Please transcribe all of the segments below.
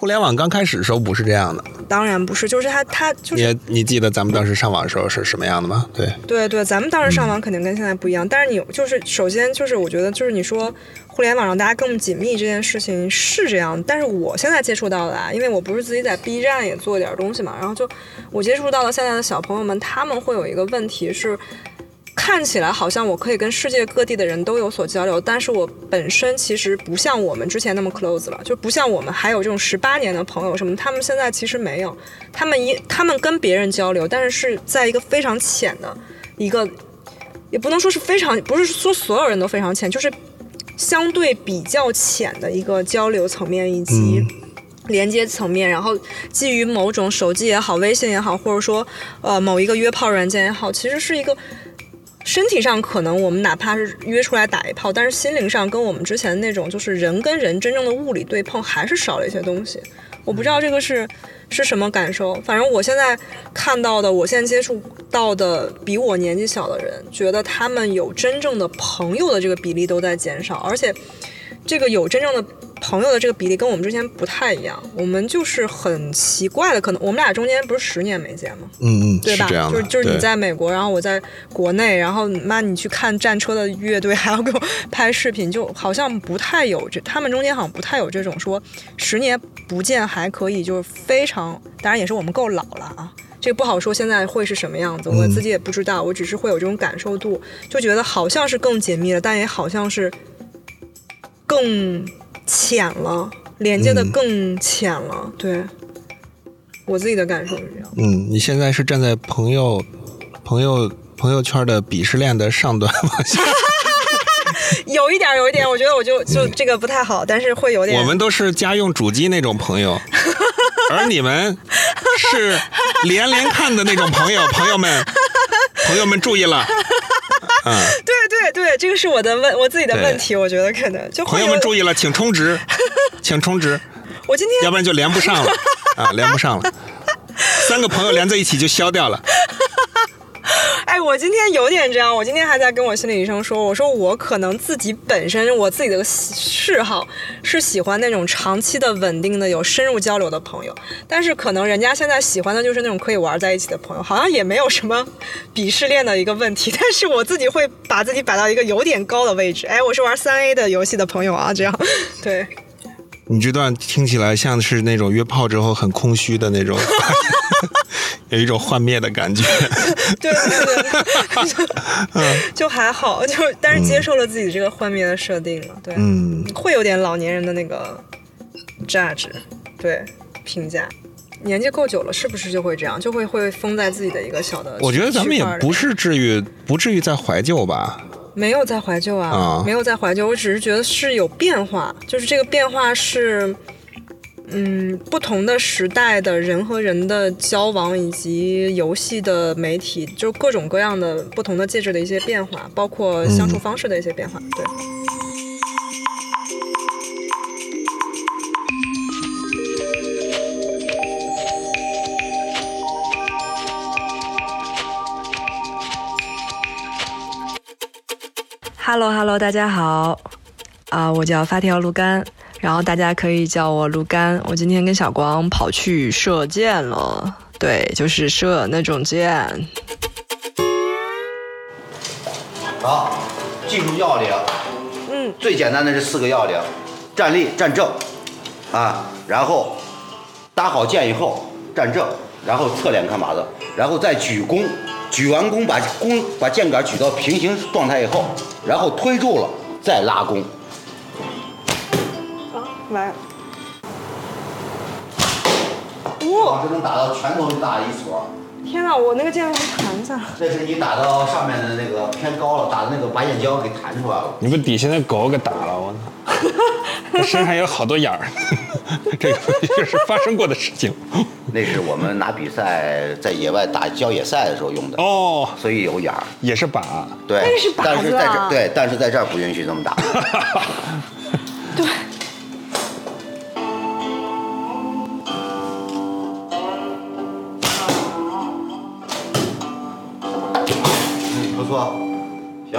互联网刚开始的时候不是这样的，当然不是，就是他他就是你你记得咱们当时上网的时候是什么样的吗？对，对对，咱们当时上网肯定跟现在不一样，但是你就是首先就是我觉得就是你说互联网让大家更紧密这件事情是这样，但是我现在接触到的啊，因为我不是自己在 B 站也做点东西嘛，然后就我接触到了现在的小朋友们，他们会有一个问题是。看起来好像我可以跟世界各地的人都有所交流，但是我本身其实不像我们之前那么 close 了，就不像我们还有这种十八年的朋友什么，他们现在其实没有，他们一他们跟别人交流，但是是在一个非常浅的一个，也不能说是非常，不是说所有人都非常浅，就是相对比较浅的一个交流层面以及连接层面，然后基于某种手机也好、微信也好，或者说呃某一个约炮软件也好，其实是一个。身体上可能我们哪怕是约出来打一炮，但是心灵上跟我们之前那种就是人跟人真正的物理对碰还是少了一些东西。我不知道这个是是什么感受，反正我现在看到的，我现在接触到的比我年纪小的人，觉得他们有真正的朋友的这个比例都在减少，而且这个有真正的。朋友的这个比例跟我们之前不太一样，我们就是很奇怪的，可能我们俩中间不是十年没见吗？嗯嗯，对吧？就是就是你在美国，然后我在国内，然后妈你去看战车的乐队，还要给我拍视频，就好像不太有这，他们中间好像不太有这种说十年不见还可以，就是非常，当然也是我们够老了啊，这个不好说现在会是什么样子，我自己也不知道，我只是会有这种感受度，就觉得好像是更紧密了，但也好像是更。浅了，连接的更浅了。对，我自己的感受是这样。嗯，你现在是站在朋友、朋友、朋友圈的鄙视链的上端吗？有一点，有一点，我觉得我就就这个不太好，但是会有点。我们都是家用主机那种朋友，而你们是连连看的那种朋友。朋友们，朋友们注意了。嗯，对对对，这个是我的问，我自己的问题，我觉得可能就朋友们注意了，请充值，请充值，我今天要不然就连不上了啊，连不上了，三个朋友连在一起就消掉了。哎，我今天有点这样。我今天还在跟我心理医生说，我说我可能自己本身我自己的嗜好是喜欢那种长期的、稳定的、有深入交流的朋友，但是可能人家现在喜欢的就是那种可以玩在一起的朋友，好像也没有什么鄙视链的一个问题。但是我自己会把自己摆到一个有点高的位置。哎，我是玩三 A 的游戏的朋友啊，这样 对。你这段听起来像是那种约炮之后很空虚的那种。有一种幻灭的感觉，对对 对，就还好，就但是接受了自己这个幻灭的设定了，对，嗯，会有点老年人的那个价值，对评价，年纪够久了，是不是就会这样，就会会封在自己的一个小的？我觉得咱们也不是至于不至于在怀旧吧？没有在怀旧啊，没有在怀旧，我只是觉得是有变化，就是这个变化是。嗯，不同的时代的人和人的交往，以及游戏的媒体，就各种各样的不同的介质的一些变化，包括相处方式的一些变化。对。Hello，Hello，大家好，啊，我叫发条芦柑。然后大家可以叫我鹿干。我今天跟小光跑去射箭了，对，就是射那种箭。好，记住要领。嗯。最简单的这四个要领：站立、站正，啊，然后搭好箭以后站正，然后侧脸看靶子，然后再举弓，举完弓把弓把箭杆举到平行状态以后，然后推住了再拉弓。来，哇！这能打到拳头那么大一撮。天哪，我那个箭能弹这是你打到上面的那个偏高了，打的那个把眼胶给弹出来了。你不底下那狗给打了，我操！它身上有好多眼儿，这个 这是发生过的事情。那是我们拿比赛在野外打郊野赛的时候用的哦，所以有眼儿。也是靶。对。但是在这对，但是在这儿不允许这么打。对。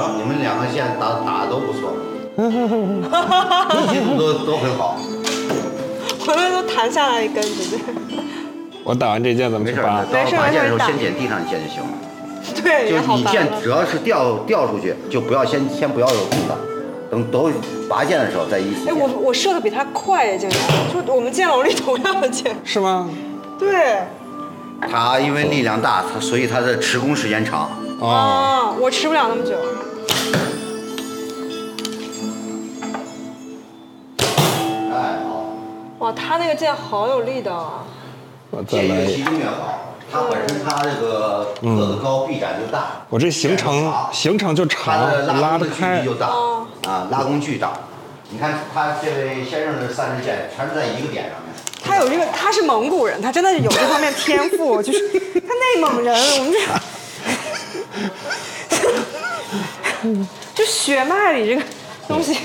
行，你们两个现在打打的都不错，技术都都很好。回来都弹下来一根，直接。我打完这剑怎么没事，拔？到拔剑的时候先捡地上一剑就行了。对，就你剑只要是掉掉出去，就不要先先不要有地上，等都拔剑的时候再一起哎，我我射的比他快，竟然！就我们剑楼里同样的剑。是吗？对。他因为力量大，他所以他的持弓时间长。哦，啊，我持不了那么久。哇，他那个剑好有力道啊！我再来一剑越好。他本身他这个个子高，臂展就大。我这行程长行程就长，拉的距得开离。就大哦啊，拉弓距大。你看他这位先生的三支箭全是在一个点上面。他有这个，他是蒙古人，他真的是有这方面天赋，就是他内蒙人，我们这，就血脉里这个东西。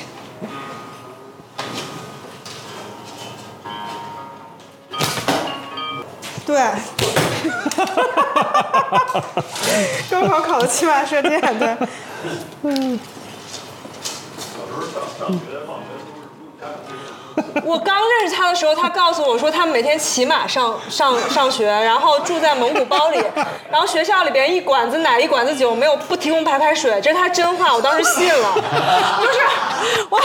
对，高考考的骑马射箭，对，我刚认识他的时候，他告诉我说，他每天骑马上上上学，然后住在蒙古包里，然后学校里边一管子奶一管子酒，没有不提供白开水，这是他真话，我当时信了，就是我。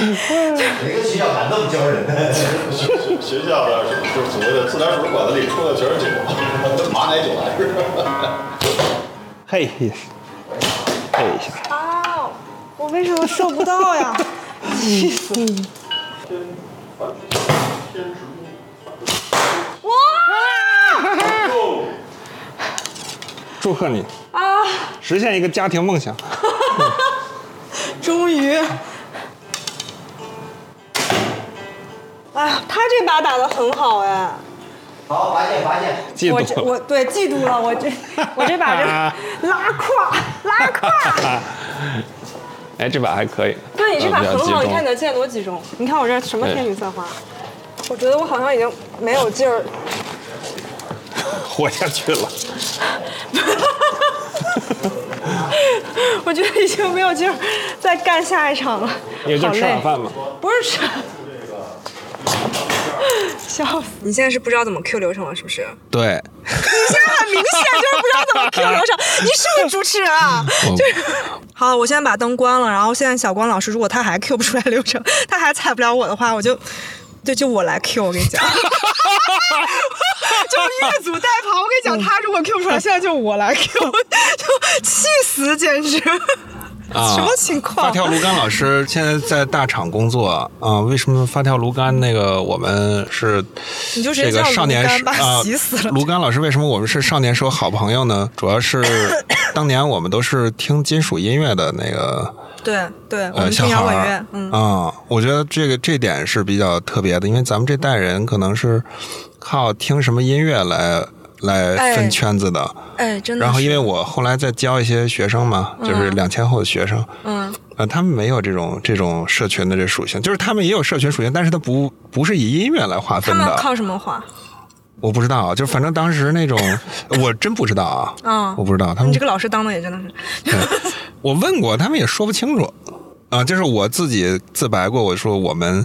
哪个学校敢那么教人？学校的就是所谓的自来水管子里出的全是酒，马奶酒还是。嘿，嘿一下。啊！我为什么射不到呀？气死！哇！祝贺你啊！实现一个家庭梦想。终于！哎呀，他这把打的很好哎。好，拔剑，拔剑。记我这我对嫉妒了，我这 我这把这拉胯拉胯。哎，这把还可以。对你这把很好，你看你的剑多集中。你看我这什么天女散花？我觉得我好像已经没有劲儿。活下去了。我觉得已经没有劲儿再干下一场了，也就吃晚。饭吧。不是吃。笑死！你现在是不知道怎么 Q 流程了，是不是？对，你现在很明显就是不知道怎么 Q 流程，你是不是主持人啊？就是。好，我现在把灯关了，然后现在小光老师如果他还 Q 不出来流程，他还踩不了我的话，我就。对，就我来 Q，我跟你讲，就越俎代庖。我跟你讲，他如果 Q 不出来，现在就我来 Q，就气死，简直。啊，什么情况发条卢甘老师现在在大厂工作啊？为什么发条卢甘那个我们是你就这个少年啊急死了？芦竿老师为什么我们是少年时候好朋友呢？主要是 当年我们都是听金属音乐的那个对对，我呃小们听摇孩乐，嗯，啊，我觉得这个这点是比较特别的，因为咱们这代人可能是靠听什么音乐来来哎分圈子的。哎，真的。然后，因为我后来在教一些学生嘛，就是两千后的学生，嗯，呃，他们没有这种这种社群的这属性，就是他们也有社群属性，但是他不不是以音乐来划分的。们靠什么划？我不知道，就反正当时那种，我真不知道啊，嗯我不知道他们你这个老师当的也真的是，我问过，他们也说不清楚。啊，就是我自己自白过，我说我们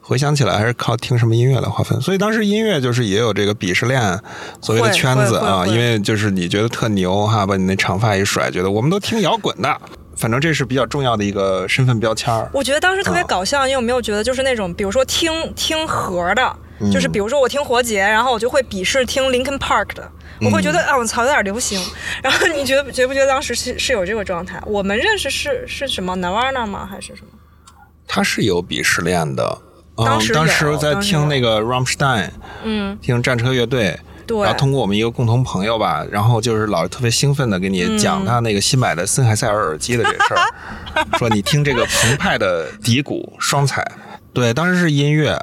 回想起来还是靠听什么音乐来划分，所以当时音乐就是也有这个鄙视链，所谓的圈子啊，因为就是你觉得特牛哈，把你那长发一甩，觉得我们都听摇滚的，反正这是比较重要的一个身份标签儿。我觉得当时特啊别搞笑，你有没有觉得就是那种，比如说听听和的，嗯就是比如说我听活结，然后我就会鄙视听 Linkin Park 的，我会觉嗯得啊，我操，有点流行。然后你觉得觉不觉得当时是是有这个状态？我们认识是是什么 Nirvana 吗？还是什么？他是有鄙视链的。嗯当时当时在听那个 Rammstein，嗯，听战车乐队，对然后通过我们一个共同朋友吧，然后就是老是特别兴奋的给你讲他那个新买的森海塞尔耳机的这事儿，说你听这个澎湃的底鼓双踩，对，当时是音乐，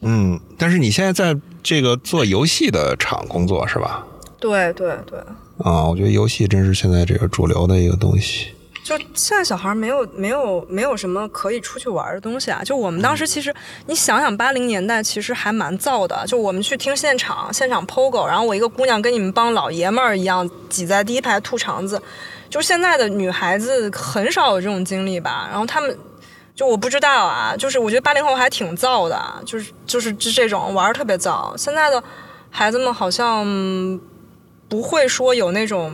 嗯，但是你现在在这个做游戏的厂工作是吧？对对对。啊，我觉得游戏真是现在这个主流的一个东西。就现在小孩没有没有没有什么可以出去玩的东西啊！就我们当时其实，你想想八零年代其实还蛮燥的。就我们去听现场，现场 POGO，然后我一个姑娘跟你们帮老爷们儿一样挤在第一排吐肠子。就现在的女孩子很少有这种经历吧？然后他们就我不知道啊，就是我觉得八零后还挺燥的，就是就是这这种玩儿特别燥。现在的孩子们好像不会说有那种。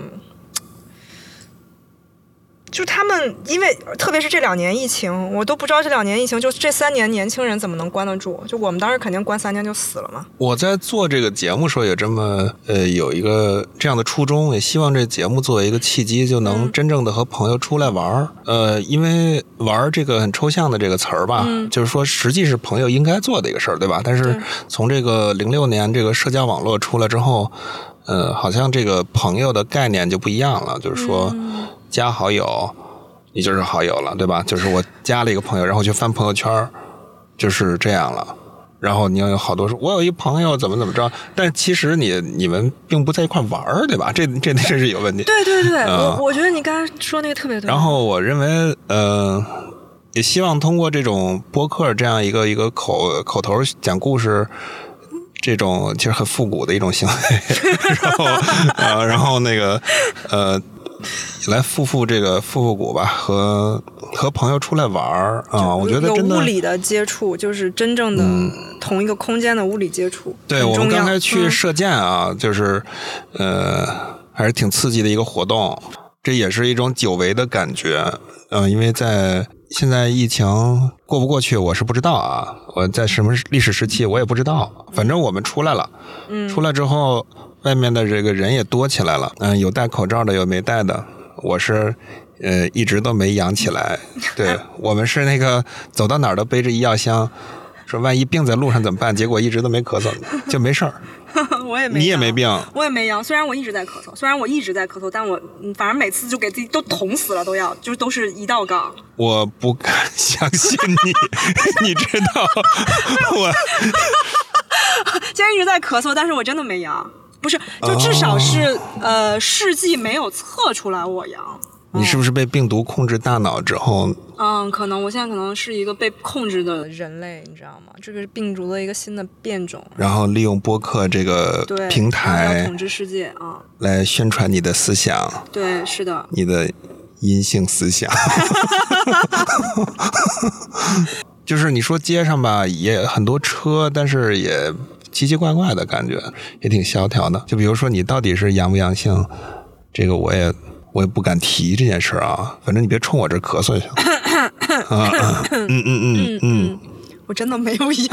就他们，因为特别是这两年疫情，我都不知道这两年疫情，就这三年年轻人怎么能关得住？就我们当时肯定关三年就死了嘛。我在做这个节目时候也这么呃有一个这样的初衷，也希望这节目作为一个契机，就能真正的和朋友出来玩儿。呃，因为玩这个很抽象的这个词儿吧，就是说实际是朋友应该做的一个事儿，对吧？但是从这个零六年这个社交网络出来之后，呃，好像这个朋友的概念就不一样了，就是说。加好友，你就是好友了，对吧？就是我加了一个朋友，然后去翻朋友圈，就是这样了。然后你要有好多说，我有一朋友怎么怎么着，但其实你你们并不在一块玩儿，对吧？这这这是有问题。对 对对，我我觉得你刚才说那个特别对。然后我认为，呃，也希望通过这种播客这样一个一个口口头讲故事，这种其实很复古的一种行为。然后呃，然后那个呃。来复复这个复复古吧，和和朋友出来玩儿啊，我觉得真的物理的接触就是真正的同一个空间的物理接触。对我们刚才去射箭啊，就是呃还是挺刺激的一个活动，这也是一种久违的感觉。嗯，因为在现在疫情过不过去，我是不知道啊。我在什么历史时期我也不知道，反正我们出来了，嗯，出来之后。外面的这个人也多起来了，嗯，有戴口罩的，有没戴的。我是，呃，一直都没养起来。对 我们是那个走到哪儿都背着医药箱，说万一病在路上怎么办？结果一直都没咳嗽，就没事儿。我也没，你也没病，我也没阳。虽然我一直在咳嗽，虽然我一直在咳嗽，但我反正每次就给自己都捅死了，都要，就是都是一道杠。我不敢 相信你，你知道我，虽然一直在咳嗽，但是我真的没阳。不是，就至少是呃，试剂没有测出来我阳。你是不是被病毒控制大脑之后？嗯，可能我现在可能是一个被控制的人类，你知道吗？这个是病毒的一个新的变种。然后利用播客这个平台统治世界啊，来宣传你的思想。对，是的。你的阴性思想。就是你说街上吧，也很多车，但是也。奇奇怪怪的感觉，也挺萧条的。就比如说，你到底是阳不阳性，这个我也我也不敢提这件事啊。反正你别冲我这咳嗽就行。嗯嗯嗯嗯嗯，我真的没有药，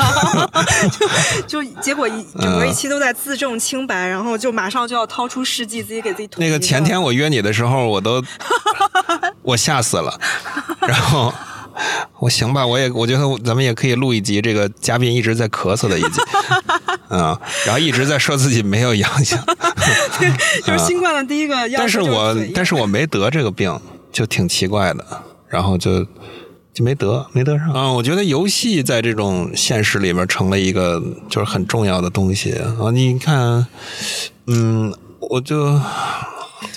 就就结果一整个一期都在自证清白，然后就马上就要掏出试剂自己给自己。那个前天我约你的时候，我都 我吓死了，然后。我行吧，我也我觉得咱们也可以录一集，这个嘉宾一直在咳嗽的一集，嗯，然后一直在说自己没有阳性，就是新冠的第一个。但是我但是我没得这个病，就挺奇怪的，然后就就没得没得上。嗯，我觉得游戏在这种现实里面成了一个就是很重要的东西啊。你看，嗯，我就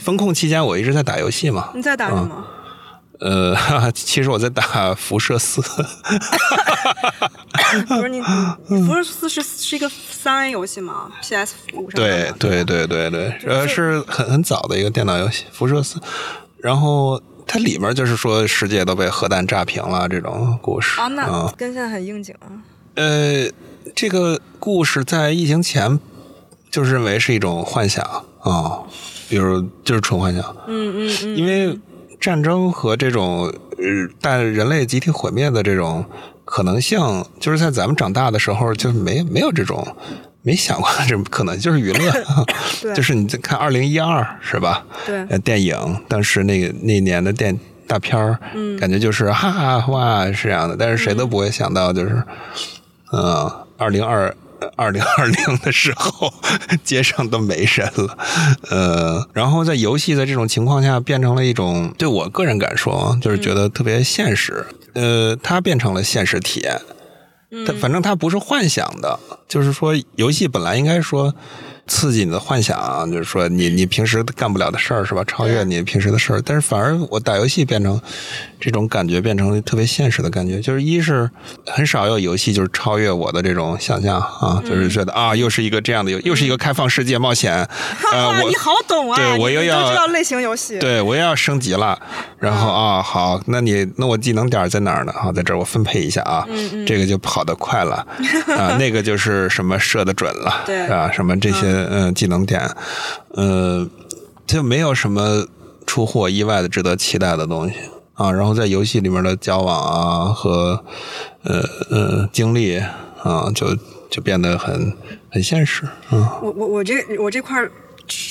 风控期间我一直在打游戏嘛。你在打什么？呃，其实我在打辐射四。不是你，辐射四是是一个三 A 游戏吗？PS 五上。对对对对对，呃，是很很早的一个电脑游戏，辐射四。然后它里面就是说世界都被核弹炸平了这种故事啊，那跟现在很应景啊。呃，这个故事在疫情前就是认为是一种幻想啊，比如就是纯幻想。嗯嗯嗯，因为。战争和这种呃带人类集体毁灭的这种可能性，就是在咱们长大的时候就没没有这种没想过这种可能，就是娱乐，就是你在看二零一二是吧？对，电影当时那个那年的电大片儿，嗯，感觉就是哈哈哇是这样的，但是谁都不会想到就是，嗯，二零二。二零二零的时候，街上都没人了，呃，然后在游戏的这种情况下，变成了一种对我个人感受，就是觉得特别现实，呃，它变成了现实体验，它反正它不是幻想的，就是说游戏本来应该说刺激你的幻想，就是说你你平时干不了的事儿是吧？超越你平时的事儿。但是反而我打游戏变成这种感觉，变成特别现实的感觉。就是一是很少有游戏就是超越我的这种想象啊，就是觉得啊，又是一个这样的游，又是一个开放世界冒险。呃，我你好懂啊！对我又要知道类型游戏，对我又要升级了。然后啊，好，那你那我技能点在哪儿呢？啊，在这儿我分配一下啊，这个就跑得快了啊，那个就是什么射得准了，对啊，什么这些嗯技能点，呃，就没有什么出乎我意外的值得期待的东西啊。然后在游戏里面的交往啊和呃呃经历啊，就就变得很很现实啊。我我我这我这块儿。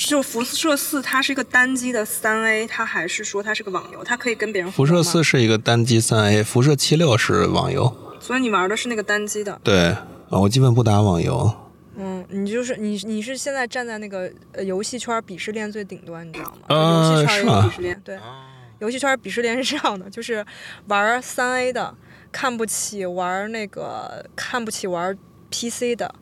就辐射四，它是一个单机的三 A，它还是说它是个网游，它可以跟别人。辐射四是一个单机三 A，辐射七六是网游。所以你玩的是那个单机的。对啊，我基本不打网游。嗯，你就是你，你是现在站在那个呃游戏圈鄙视链最顶端，你知道吗？游戏圈鄙视链，对，游戏圈鄙视链是这样的，就是玩三 A 的看不起玩那个看不起玩 PC 的。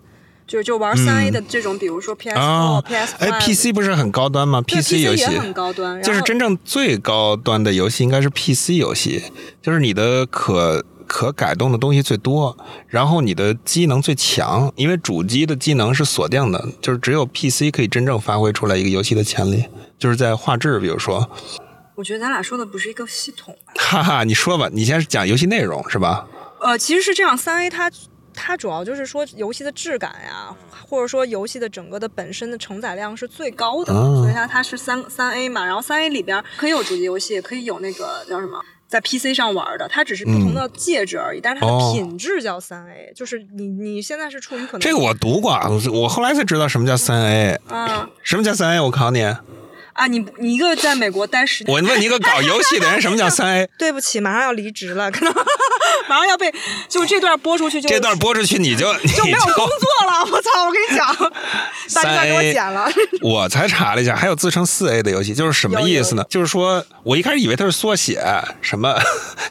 就就玩三 A 的这种，比如说 PS Four、PS 哎，PC 不是很高端吗？PC 游戏也很高端，就是真正最高端的游戏应该是 PC 游戏，就是你的可可改动的东西最多，然后你的机能最强，因为主机的机能是锁定的，就是只有 PC 可以真正发挥出来一个游戏的潜力，就是在画质，比如说。我觉得咱俩说的不是一个系统。哈哈，你说吧，你先讲游戏内容是吧？呃，其实是这样，三 A 它。它主要就是说游戏的质感呀，或者说游戏的整个的本身的承载量是最高的，所以它它是三三 A 嘛，然后三 A 里边可以有主机游戏，可以有那个叫什么在 PC 上玩的，它只是不同的介质而已，但是它的品质叫三 A，就是你你现在是处于可能这个我读过，我后来才知道什么叫三 A 啊，什么叫三 A？我考你。啊，你你一个在美国待十年，我问你一个搞游戏的人，什么叫三 A？对不起，马上要离职了，可能马上要被，就这段播出去就这段播出去你就 就没有工作了，我操！我跟你讲，三 A 给我剪了。我才查了一下，还有自称四 A 的游戏，就是什么意思呢？就是说我一开始以为它是缩写，什么？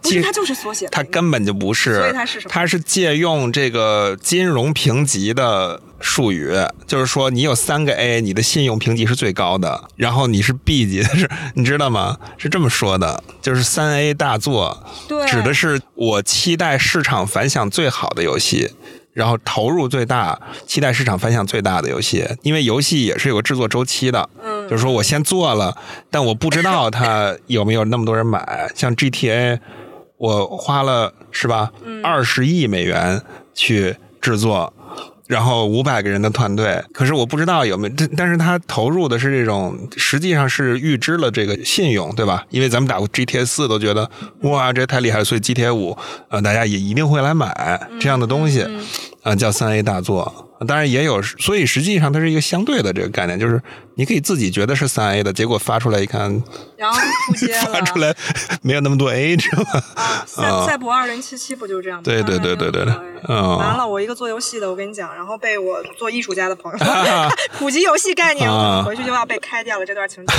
其实它就是缩写，它根本就不是。所以它是什么？它是借用这个金融评级的。术语就是说，你有三个 A，你的信用评级是最高的，然后你是 B 级，是你知道吗？是这么说的，就是三 A 大作，指的是我期待市场反响最好的游戏，然后投入最大，期待市场反响最大的游戏。因为游戏也是有个制作周期的，嗯，就是说我先做了，但我不知道它有没有那么多人买。像 GTA，我花了是吧，二十亿美元去制作。然后五百个人的团队，可是我不知道有没有，但但是他投入的是这种，实际上是预支了这个信用，对吧？因为咱们打过 GTA 四都觉得哇，这太厉害了，所以 GTA 五呃，大家也一定会来买这样的东西，啊，叫三 A 大作。当然也有，所以实际上它是一个相对的这个概念，就是你可以自己觉得是三 A 的，结果发出来一看，然后 发出来没有那么多 A，知道吧？啊，赛赛博二零七七不就是这样吗？对对对对对对，嗯。完了，我一个做游戏的，我跟你讲，然后被我做艺术家的朋友 普及游戏概念，我回去就要被开掉了，这段情节。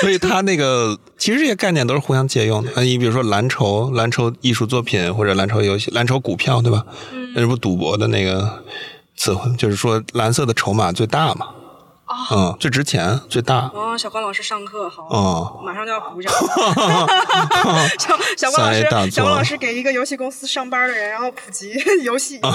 所以他那个其实这些概念都是互相借用的。你比如说蓝筹、蓝筹艺术作品或者蓝筹游戏、蓝筹股票，对吧？那不赌博的那个词汇，就是说蓝色的筹码最大嘛，嗯，最值钱最大。哦，小光老师上课好，哦，马上就要鼓掌。小小光老师，小光老师给一个游戏公司上班的人，然后普及游戏理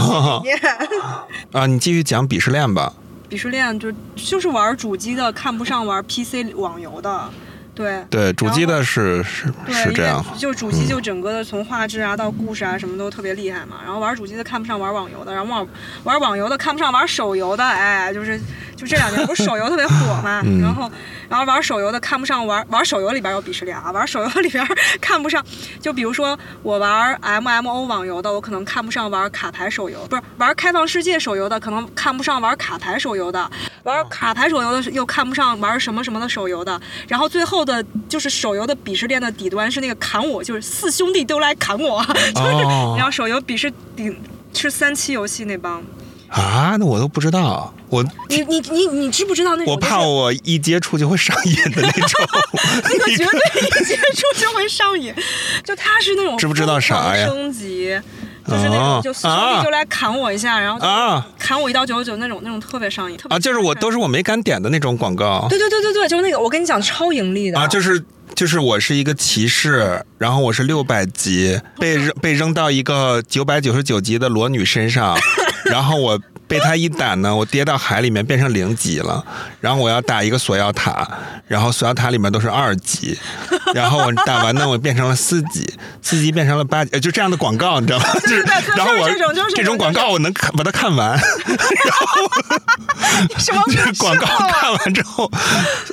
念。啊，你继续讲鄙视链吧。鄙视链就就是玩主机的看不上玩 PC 网游的。对对，主机的是是是这样，就主机就整个的从画质啊到故事啊什么都特别厉害嘛。然后玩主机的看不上玩网游的，然后玩玩网游的看不上玩手游的，哎，就是就这两年不是手游特别火嘛。然后然后玩手游的看不上玩玩手游里边有鄙视链啊，玩手游里边看不上，就比如说我玩 MMO 网游的，我可能看不上玩卡牌手游，不是玩开放世界手游的，可能看不上玩卡牌手游的，玩卡牌手游的又看不上玩什么什么的手游的，然后最后。的就是手游的鄙视链的底端是那个砍我，就是四兄弟都来砍我，就是然后手游鄙视顶是三七游戏那帮啊，那我都不知道，我你你你你知不知道那种我怕我一接触就会上瘾的那种，那个绝对 一接触就会上瘾，就他是那种知不知道啥呀？升级。就是那啊种就兄弟就来砍我一下，然后就啊砍我一刀九十九那种那种特别上瘾，特别啊，就是我都是是我没敢点的那种广告对对对对对，就是那个我跟你讲超盈利的啊，就是就是我是一个骑士，然后我是六百级，被扔被扔到一个九百九十九级的裸女身上，然后我被他一打呢，我跌到海里面变成零级了，然后我要打一个锁妖塔，然后锁妖塔里面都是二级，然后我打完呢，我变成了四级，四级变成了八级，呃就这样的广告，你知道吗？就是然后我这种广告我能看把它看完，什么这广告看完之后，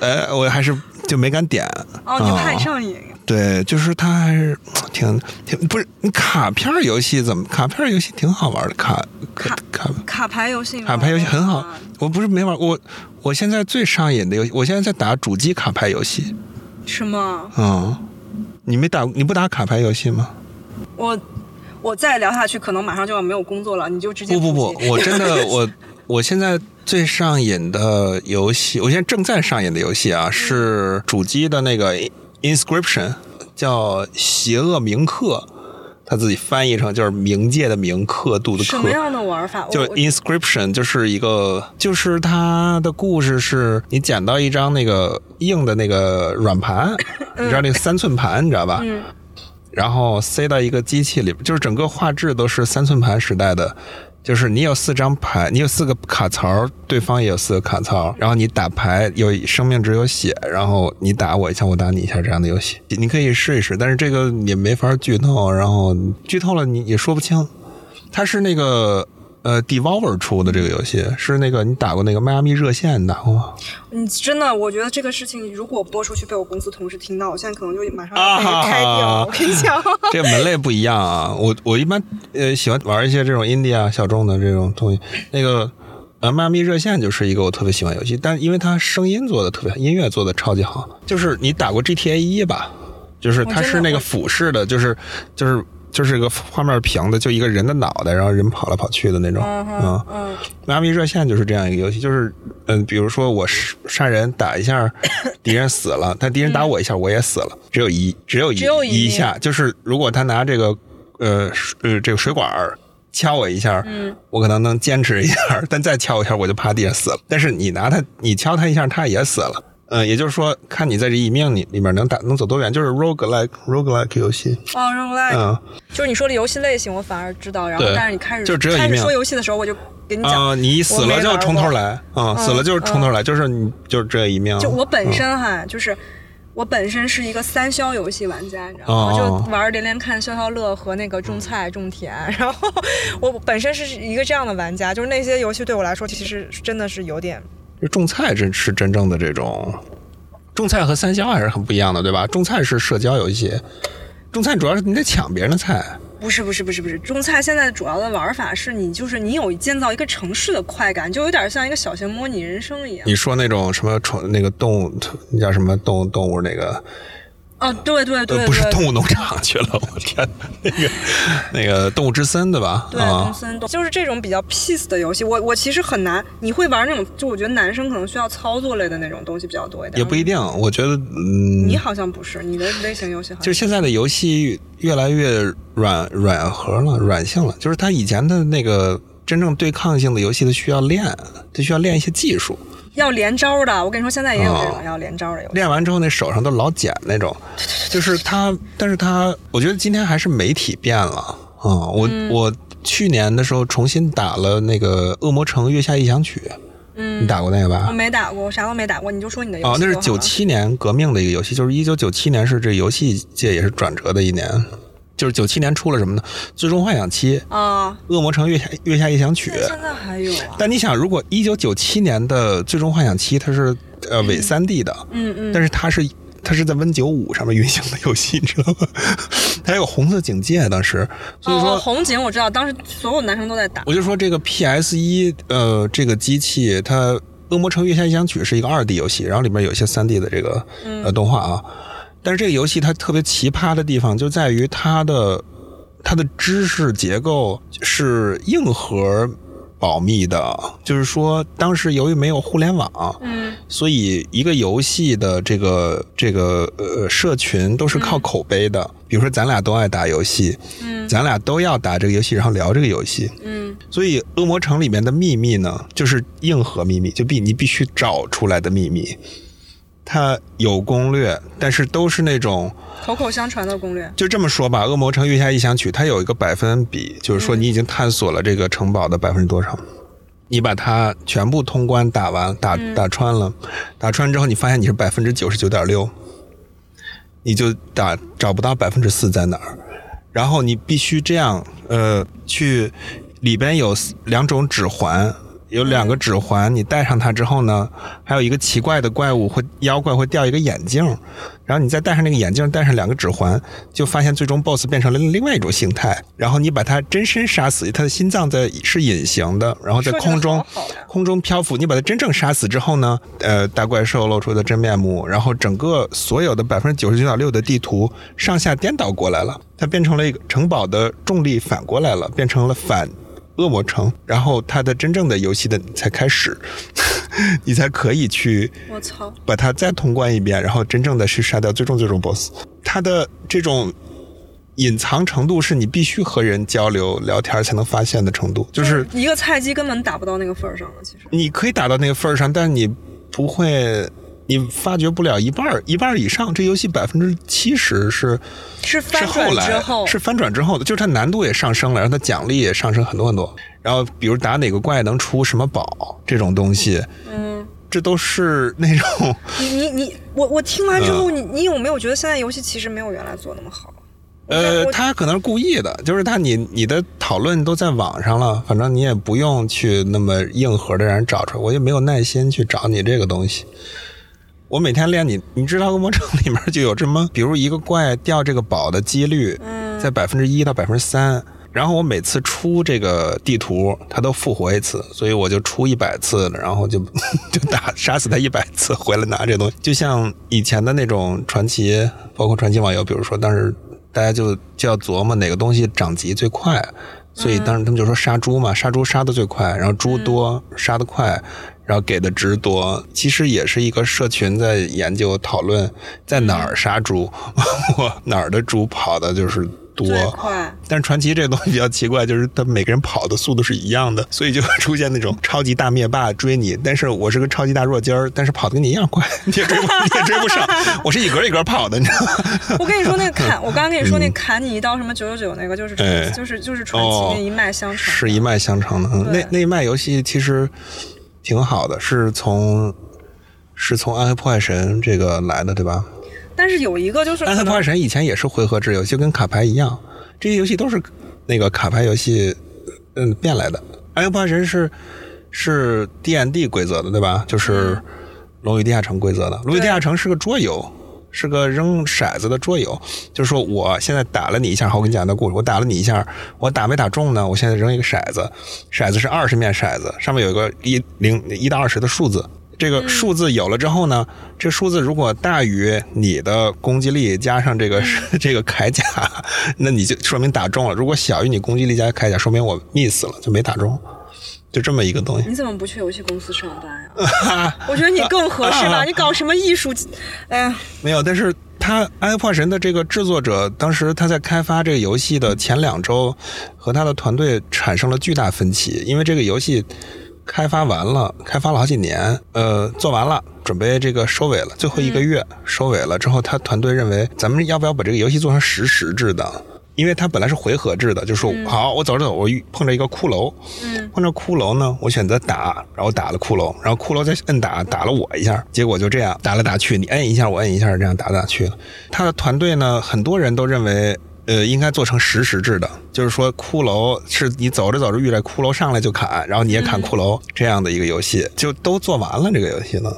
呃，我还是就没敢点。哦，你就怕上瘾。对，就是它还是 挺挺不是你卡片游戏怎么卡片游戏挺好玩的卡卡卡卡牌游戏，卡牌游戏很好啊，我不是没玩我我现在最上瘾的游戏，我现在在打主机卡牌游戏，是吗？嗯，你没打你不打卡牌游戏吗？我我再聊下去，可能马上就要没有工作了，你就直接不不，不我真的 我我现在最上瘾的游戏，我现在正在上瘾的游戏啊，是主机的那个 Inscription，叫邪恶铭刻，他自己翻译成就是冥界的冥，刻度的刻。什么样的玩法？就 inscription 就是一个，就是它的故事是你捡到一张那个硬的那个软盘，你知道那个三寸盘，你知道吧？嗯然后塞到一个机器里，就是整个画质都是三寸盘时代的。就是你有四张牌，你有四个卡槽，对方也有四个卡槽，然后你打牌有生命值有血，然后你打我一下，我打你一下这样的游戏，你可以试一试，但是这个也没法剧透，然后剧透了你也说不清。它是那个呃 Devolver 出的这个游戏，是那个你打过那个迈阿密热线，你打过吗？你真的，我觉得这个事情如果播出去被我公司同事听到，我现在可能就马上被开掉。我跟你讲，这个门类不一样啊。我我一般呃喜欢玩一些这种 indie 啊小众的这种东西。那个呃迈阿密热线就是一个我特别喜欢游戏，但因为它声音做的特别，音乐做的超级好。就是你打过 GTA 一吧？就是它是那个俯视的，就是就是。就是个画面平的，就一个人的脑袋，然后人跑来跑去的那种。嗯嗯，迈阿密热线就是这样一个游戏，就是嗯，比如说我杀杀人打一下，敌人死了，但敌人打我一下，我也死了，只有一只有一一一下，就是如果他拿这个呃呃这个水管儿敲我一下，嗯，我可能能坚持一下，但再敲我一下我就趴地上死了。但是你拿它，你敲他一下，他也死了。嗯，也就是说，看你在这一命里里面能打能走多远，就是 roguelike roguelike 游戏。哦，roguelike，嗯就是你说的游戏类型，我反而知道。然后，但是你开始就只有一命说游戏的时候，我就给你讲，啊、你死了就从头来啊、嗯死了就是从头来，就是你就是这一命。就我本嗯身哈，就是我本身是一个三消游戏玩家，你知道吗？哦就玩连连看、消消乐和那个种菜种田。然后 我本身是一个这样的玩家，就是那些游戏对我来说，其实真的是有点这种菜真是真正的这种，种菜和三消还是很不一样的，对吧？种菜是社交游戏，种菜主要是你得抢别人的菜。不是不是不是不是，种菜现在主要的玩法是你就是你有建造一个城市的快感，就有点像一个小型模拟人生一样。你说那种什么宠那个动物，那叫什么动物动物那个，哦，对对对不是动物农场去了，我天，那个那个动物之森对吧？对，啊动，森动就是这种比较 peace 的游戏，我我其实很难。你会玩那种，就我觉得男生可能需要操作类的那种东西比较多一点。也不一定，我觉得嗯，你好像不是，你的类型游戏好像就是现在的游戏越来越软软核了，软性了。就是它以前的那个真正对抗性的游戏，它需要练，它需要练一些技术。要连招的。我跟你说，现在也有这种哦要连招的。练完之后，那手上都老茧那种。就是他，但是他，我觉得今天还是媒体变了啊、我、嗯我去年的时候重新打了那个《恶魔城月下异想曲》，嗯你，打过那个吧我？没打过，我啥都没打过，你就说你的游戏哦，那是九七年革命的一个游戏，就是一九九七年是这游戏界也是转折的一年，就是九七年出了什么呢？《最终幻想七》《啊。恶魔城月下月下夜想曲》现在还有啊？但你想，如果一九九七年的《最终幻想七》它是呃伪三 D 的，嗯嗯，但是它是它是在 Win 九五上面运行的游戏，你知道吗？它有红色警戒，当时，所以哦，说。红警我知道，当时所有男生都在打。我就说这个 PS 一，呃，这个机器它《恶魔城月下异想曲》是一个二 D 游戏，然后里面有一些三 D 的这个呃动画啊。但是这个游戏它特别奇葩的地方就在于它的它的知识结构是硬核保密的，就是说当时由于没有互联网，嗯所以一个游戏的这个这个呃社群都是靠口碑的。比如说咱俩都爱打游戏，嗯咱俩都要打这个游戏，然后聊这个游戏。嗯，所以《恶魔城》里面的秘密呢，就是硬核秘密，就必你必须找出来的秘密。它有攻略，但是都是那种口口相传的攻略。就这么说吧，《恶魔城月下异想曲》它有一个百分比，就是说你已经探索了这个城堡的百分之多少，你把它全部通关打完，打打穿了，打穿之后你发现你是百分之九十九点六，你就打找不到百分之四在哪儿，然后你必须这样，呃，去里边有两种指环。有两个指环，你戴上它之后呢，还有一个奇怪的怪物会妖怪会掉一个眼镜，然后你再戴上那个眼镜，戴上两个指环，就发现最终 BOSS 变成了另外一种形态。然后你把它真身杀死，它的心脏在是隐形的，然后在空中空中漂浮。你把它真正杀死之后呢，呃，大怪兽露出的真面目，然后整个所有的百分之九十九点六的地图上下颠倒过来了，它变成了一个城堡的重力反过来了，变成了反。恶魔城，然后它的真正的游戏的才开始，你才可以去，我操，把它再通关一遍，然后真正的去杀掉最终最终 BOSS。它的这种隐藏程度是你必须和人交流聊天才能发现的程度，就是一个菜鸡根本打不到那个份儿上了。其实你可以打到那个份儿上，但是你不会。你发掘不了一半一半以上。这游戏百分之七十是是翻转之后，是翻转之后的，就是它难度也上升了，然后它奖励也上升很多很多。然后比如打哪个怪能出什么宝这种东西，嗯，这都是那种。你你你，我我听完之后，你你有没有觉得现在游戏其实没有原来做那么好？呃，他可能是故意的，就是他你你的讨论都在网上了，反正你也不用去那么硬核的让人找出来，我也没有耐心去找你这个东西。我每天练你，你知道恶魔城里面就有这么，比如一个怪掉这个宝的几率在百分之一到百分之三，然后我每次出这个地图，它都复活一次，所以我就出一百次，然后就 就打杀死它一百次，回来拿这东西，就像以前的那种传奇，包括传奇网游，比如说当时大家就就要琢磨哪个东西涨级最快，所以当时他们就说杀猪嘛，杀猪杀的最快，然后猪多杀的快。然后给的值多，其实也是一个社群在研究讨论，在哪儿杀猪，我哪儿的猪跑的就是多。快。但是传奇这个东西比较奇怪，就是他每个人跑的速度是一样的，所以就会出现那种超级大灭霸追你，但是我是个超级大弱鸡儿，但是跑的跟你一样快，你也追不，你也追不上。我是一格一格跑的，你知道吗？我跟你说那个砍，我刚刚跟你说那砍你一刀什么九九九那个，就是就是就是传奇那一脉相承，是一脉相承的。那那一脉游戏其实。挺好的，是从是从《暗黑破坏神》这个来的，对吧？但是有一个就是《暗黑破坏神》以前也是回合制游戏，跟卡牌一样，这些游戏都是那个卡牌游戏嗯变来的。《暗黑破坏神》是是 D N D 规则的，对吧？就是《龙与地下城》规则的，《龙与地下城》是个桌游。是个扔骰子的桌游，就是说我现在打了你一下，好，我给你讲一个故事。我打了你一下，我打没打中呢？我现在扔一个骰子，骰子是二十面骰子，上面有一个一零一到二十的数字。这个数字有了之后呢，这数字如果大于你的攻击力加上这个 这个铠甲，那你就说明打中了；如果小于你攻击力加铠甲，说明我 miss 了，就没打中。就这么一个东西，你怎么不去游戏公司上班呀？我觉得你更合适吧。你搞什么艺术？哎呀，没有。但是他《暗黑破坏神》的这个制作者，当时他在开发这个游戏的前两周，和他的团队产生了巨大分歧，因为这个游戏开发完了，开发了好几年，呃，做完了，准备这个收尾了，最后一个月收尾了之后，他团队认为，咱们要不要把这个游戏做成实时制的？因为它本来是回合制的，就是说好，我走着走，我遇碰着一个骷髅，碰着骷髅呢，我选择打，然后打了骷髅，然后骷髅再摁打，打了我一下，结果就这样打来打去，你摁一下，我摁一下，这样打来打去了。他的团队呢，很多人都认为，呃，应该做成实时制的，就是说骷髅是你走着走着遇着骷髅上来就砍，然后你也砍骷髅这样的一个游戏，就都做完了这个游戏呢，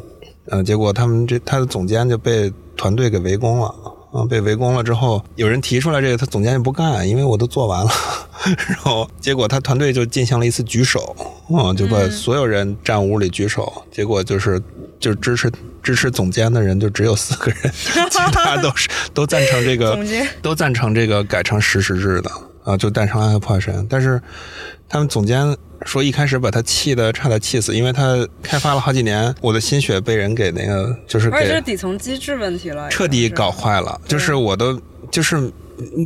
嗯，结果他们这他的总监就被团队给围攻了。啊，被围攻了之后，有人提出来这个，他总监也不干，因为我都做完了。然后结果他团队就进行了一次举手，啊，就把所有人站屋里举手，结果就是就支持支持总监的人就只有四个人，其他都是都赞成这个，都赞成这个改成实时制的啊，就诞生暗黑破坏神。但是他们总监。说一开始把他气的差点气死，因为他开发了好几年，我的心血被人给那个就是给，这是底层机制问题了，彻底搞坏了。就是我的，就是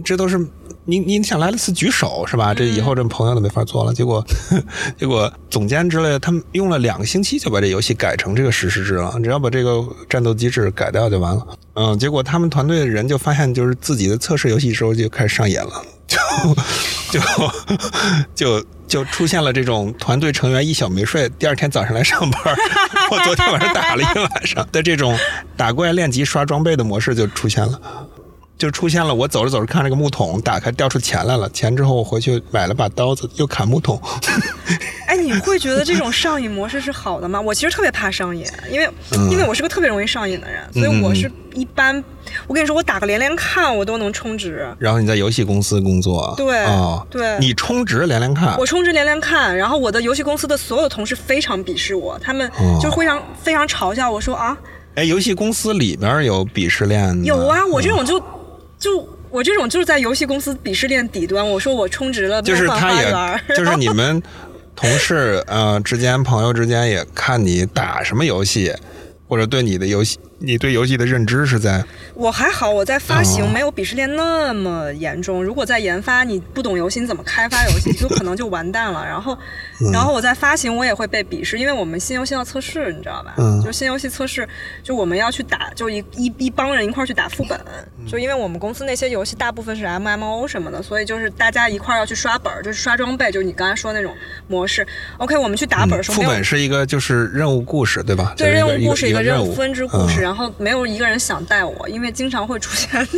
这都是你你想来了次举手是吧？这以后这朋友都没法做了。结果 结果总监之类的，他们用了两个星期就把这游戏改成这个实时制了，只要把这个战斗机制改掉就完了。嗯，结果他们团队的人就发现，就是自己的测试游戏时候就开始上瘾了，就 就就就出现了这种团队成员一宿没睡，第二天早上来上班。我昨天晚上打了一晚上的这种打怪练级刷装备的模式就出现了。就出现了，我走着走着看这个木桶，打开掉出钱来了。钱之后我回去买了把刀子，又砍木桶。哎，你会觉得这种上瘾模式是好的吗？我其实特别怕上瘾，因为因为我是个特别容易上瘾的人，所以我是一般。我跟你说，我打个连连看，我都能充值。然后你在游戏公司工作，对啊，对，你充值连连看，我充值连连看。然后我的游戏公司的所有同事非常鄙视我，他们就非常非常嘲笑我说啊，哎，游戏公司里边有鄙视链？有啊，我这种就。就我这种就是在游戏公司鄙视链底端，我说我充值了，就是他也，就是你们同事呃之间、朋友之间也看你打什么游戏，或者对你的游戏。你对游戏的认知是在？我还好，我在发行没有鄙视链那么严重。如果在研发，你不懂游戏，你怎么开发游戏，就可能就完蛋了。然后，然后我在发行，我也会被鄙视，因为我们新游戏要测试，你知道吧？嗯。就新游戏测试，就我们要去打，就一一一帮人一块儿去打副本。就因为我们公司那些游戏大部分是 MMO 什么的，所以就是大家一块儿要去刷本儿，就是刷装备，就是你刚才说那种模式。OK，我们去打本的时候，副本是一个就是任务故事，对吧？对，任务故事一个任务分支故事。然后没有一个人想带我，因为经常会出现，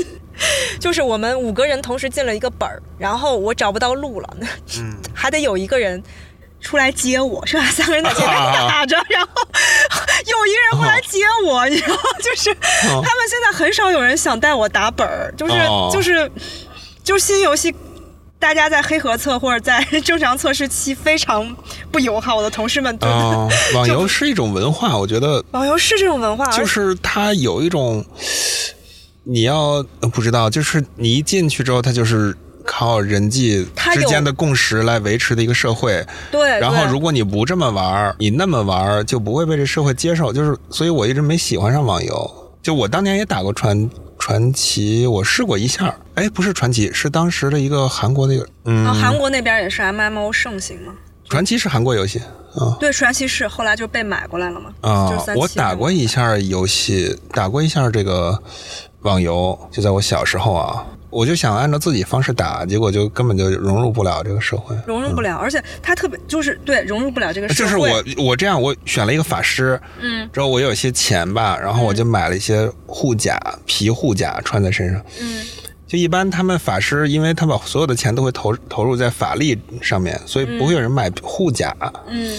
就是我们五个人同时进了一个本儿，然后我找不到路了，嗯，还得有一个人出来接我，剩下三个人在前面打着，然后 有一个人过来接我，你知道，就是他们现在很少有人想带我打本儿，就是就是就是新游戏。大家在黑盒测或者在 正常测试期非常不友好，我的同事们。啊，网游是一种文化，我觉得。网游是这种文化，就是它有一种，你要不知道，就是你一进去之后，它就是靠人际之间的共识来维持的一个社会。对。然后，如果你不这么玩你那么玩就不会被这社会接受。就是，所以我一直没喜欢上网游。就我当年也打过传。传奇我试过一下，哎，不是传奇，是当时的一个韩国那个，嗯，韩国那边也是 M M O 盛行吗？传奇是韩国游戏啊，对，传奇是后来就被买过来了嘛。啊，我打过一下游戏，打过一下这个网游，就在我小时候啊。我就想按照自己方式打，结果就根本就融入不了这个社会，融入不了，而且他特别就是对融入不了这个社会。就是我我这样，我选了一个法师，嗯，之后我有些钱吧，然后我就买了一些护甲皮护甲穿在身上，嗯，就一般他们法师，因为他把所有的钱都会投投入在法力上面，所以不会有人买护甲，嗯，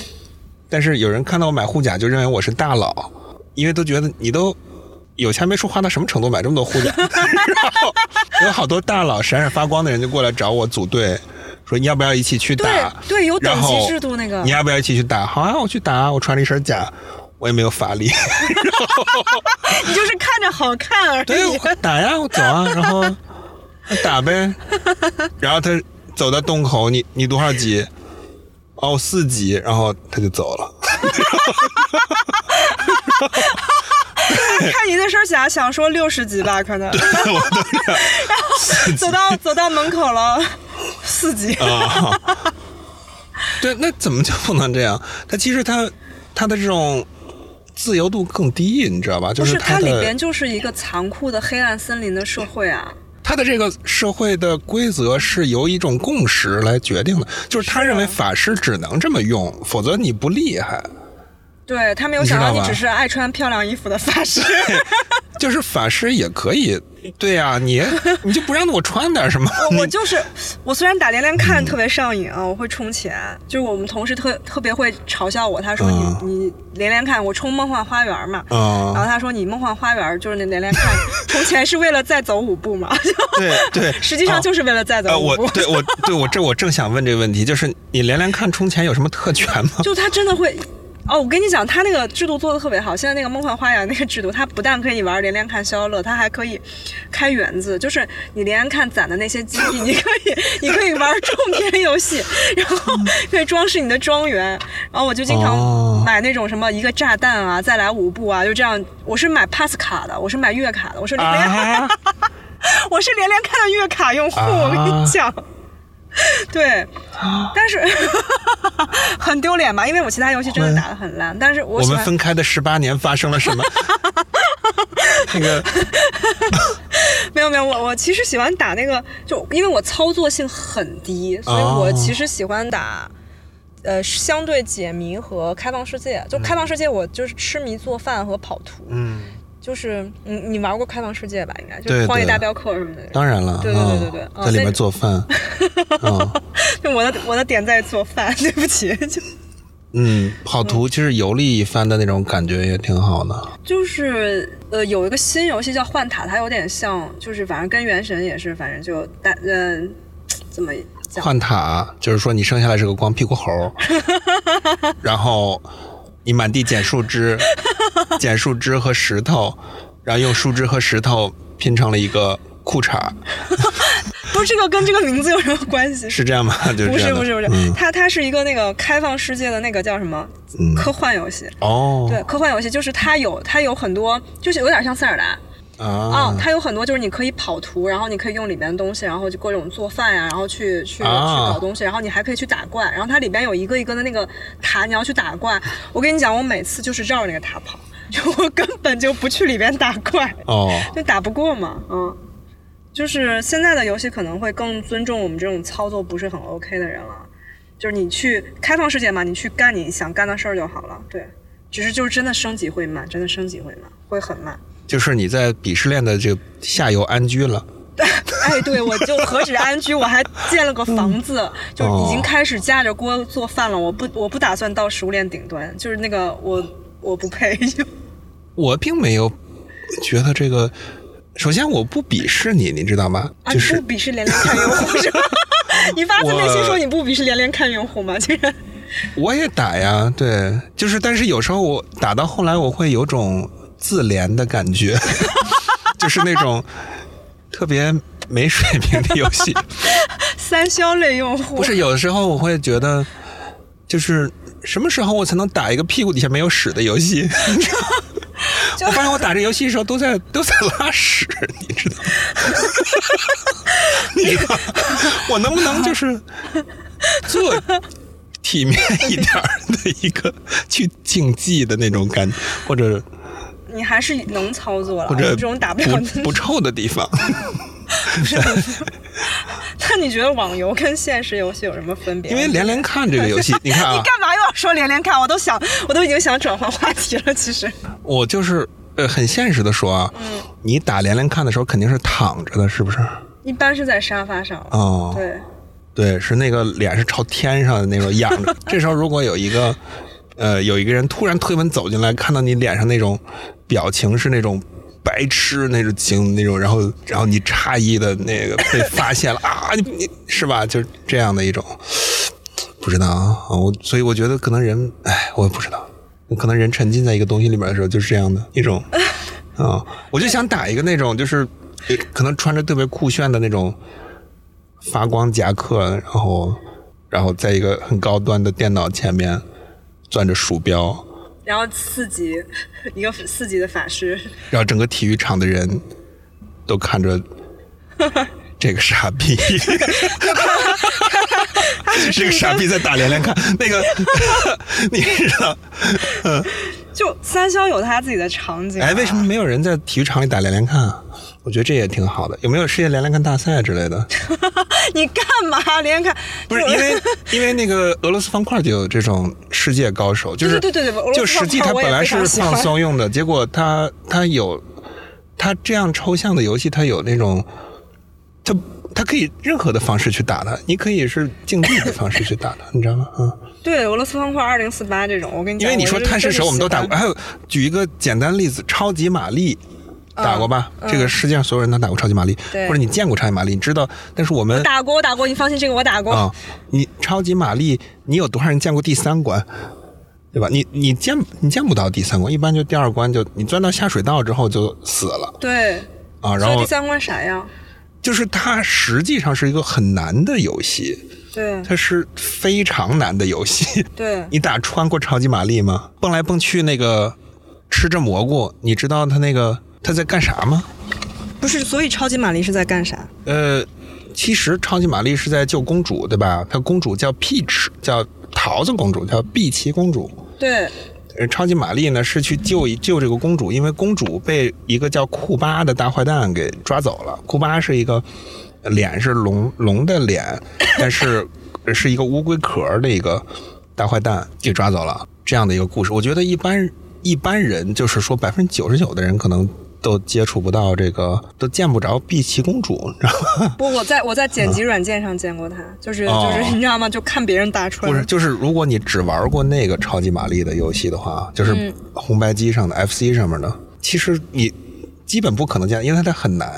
但是有人看到我买护甲，就认为我是大佬，因为都觉得你都。有钱没处花到什么程度买这么多护甲？然后有好多大佬闪闪发光的人就过来找我组队，说你要不要一起去打？对，有等级制度那个。你要不要一起去打？好啊，我去打。我穿了一身甲，我也没有法力。你就是看着好看而已。对，打呀，我走啊，然后打呗。然后他走到洞口，你你多少级？哦，四级。然后他就走了。看你那身甲，想说六十级吧，可能。然后走到走到门口了，四级。对，那怎么就不能这样？他其实他他的这种自由度更低，你知道吧？就是它里边就是一个残酷的黑暗森林的社会啊。他的这个社会的规则是由一种共识来决定的，就是他认为法师只能这么用，否则你不厉害。对他没有想到你只是爱穿漂亮衣服的法师，就是法师也可以。对呀，你你就不让我穿点什么？我就是我，虽然打连连看特别上瘾啊，我会充钱。就是我们同事特特别会嘲笑我，他说你你连连看，我充梦幻花园嘛。然后他说你梦幻花园就是那连连看充钱是为了再走五步嘛？对对，实际上就是为了再走五步。我对我对我这我正想问这个问题，就是你连连看充钱有什么特权吗？就他真的会。哦，我跟你讲，他那个制度做的特别好。现在那个梦幻花园那个制度，它不但可以玩连连看消消乐，它还可以开园子，就是你连连看攒的那些基地，你可以你可以玩种田游戏，然后可以装饰你的庄园。然后我就经常买那种什么一个炸弹啊，再来五步啊，就这样。我是买 pass 卡的，我是买月卡的，我说连连。我是连连看的月卡用户，我跟你讲。对，但是 很丢脸吧？因为我其他游戏真的打的很烂，但是我我们分开的十八年发生了什么？那个没有没有，我我其实喜欢打那个，就因为我操作性很低，所以我其实喜欢打呃相对解谜和开放世界。就开放世界，我就是痴迷做饭和跑图。嗯。就是你你玩过开放世界吧？应该就是荒野大镖客什么的。当然了，对对对对对，在里面做饭。就我的我的点在做饭，对不起。就嗯，跑图其实游历一番的那种感觉也挺好的。就是呃，有一个新游戏叫幻塔，它有点像，就是反正跟原神也是，反正就大嗯，怎么讲？幻塔就是说你生下来是个光屁股猴，然后。你满地捡树枝，捡树枝和石头，然后用树枝和石头拼成了一个裤衩。不是这个跟这个名字有什么关系？是这样吗？就不是不是不是，它它是一个那个开放世界的那个叫什么科幻游戏哦。对，科幻游戏就是它有它有很多，就是有点像塞尔达。啊，它有很多，就是你可以跑图，然后你可以用里面的东西，然后就各种做饭呀，然后去去去搞东西，然后你还可以去打怪，然后它里边有一个一个的那个塔，你要去打怪。我跟你讲，我每次就是绕着那个塔跑，就我根本就不去里边打怪，哦，就打不过嘛，嗯，就是现在的游戏可能会更尊重我们这种操作不是很 OK 的人了，就是你去开放世界嘛，你去干你想干的事儿就好了，对，只是就是真的升级会慢，真的升级会慢，会很慢。就是你在鄙视链的这个下游安居了，哎，对，我就何止安居，我还建了个房子，就已经开始架着锅做饭了。我不，我不打算到食物链顶端，就是那个我我不配。我并没有觉得这个，首先我不鄙视你，你知道吗？就是不鄙视连连看用户是吧？你发自内心说你不鄙视连连看用户 吗？竟然，我也打呀，对，就是，但是有时候我打到后来，我会有种。自怜的感觉，就是那种特别没水平的游戏。三消类用户不是有的时候我会觉得，就是什么时候我才能打一个屁股底下没有屎的游戏？我发现我打这游戏的时候都在 都在拉屎，你知道吗？你我能不能就是做体面一点的一个去竞技的那种感觉，或者？你还是能操作了，或者这种打不了不臭的地方。不是，那你觉得网游跟现实游戏有什么分别？因为连连看这个游戏，你看啊，你干嘛又要说连连看？我都想，我都已经想转换话题了。其实我就是呃，很现实的说啊，嗯，你打连连看的时候肯定是躺着的，是不是？一般是在沙发上。哦，对，对，是那个脸是朝天上的那种仰着。这时候如果有一个呃，有一个人突然推门走进来，看到你脸上那种。表情是那种白痴那种情那种，然后然后你诧异的那个被发现了啊，你你是吧？就是这样的一种，不知道啊，我所以我觉得可能人，哎，我也不知道，可能人沉浸在一个东西里面的时候就是这样的一种啊，我就想打一个那种就是可能穿着特别酷炫的那种发光夹克，然后然后在一个很高端的电脑前面攥着鼠标。然后四级，一个四级的法师，然后整个体育场的人都看着 这个傻逼，这个傻逼在打连连看那个，你知道，嗯，就三消有他自己的场景。哎，为什么没有人在体育场里打连连看啊？我觉得这也挺好的。有没有世界连连看大赛之类的？你干嘛连连看？不是因为因为那个俄罗斯方块就有这种世界高手，就是对对对，就实际它本来是放松用的，结果它它有它这样抽象的游戏，它有那种它它可以任何的方式去打它，你可以是竞技的方式去打它，你知道吗？嗯，对，俄罗斯方块二零四八这种，我跟你因为你说贪吃蛇我们都打过，还有举一个简单例子，超级玛丽。打过吧？这个世界上所有人都打过超级玛丽，或者你见过超级玛丽，你知道？但是我们打过，我打过，你放心，这个我打过。啊，你超级玛丽，你有多少人见过第三关？对吧？你你见你见不到第三关，一般就第二关就你钻到下水道之后就死了。对啊，然后第三关啥呀？就是它实际上是一个很难的游戏。对，它是非常难的游戏。对，你打穿过超级玛丽吗？蹦来蹦去那个吃着蘑菇，你知道它那个。他在干啥吗？不是，所以超级玛丽是在干啥？呃，其实超级玛丽是在救公主，对吧？她公主叫 Peach，叫桃子公主，叫碧琪公主。对。呃，超级玛丽呢是去救一救这个公主，因为公主被一个叫库巴的大坏蛋给抓走了。库巴是一个脸是龙龙的脸，但是是一个乌龟壳的一个大坏蛋给抓走了。这样的一个故事，我觉得一般一般人就是说百分之九十九的人可能。都接触不到这个，都见不着碧琪公主，你知道吗？不，我在我在剪辑软件上见过她，就是就是你知道吗？就看别人打出来。不是，就是如果你只玩过那个超级玛丽的游戏的话，就是红白机上的 FC 上面的，其实你基本不可能见，因为它很难，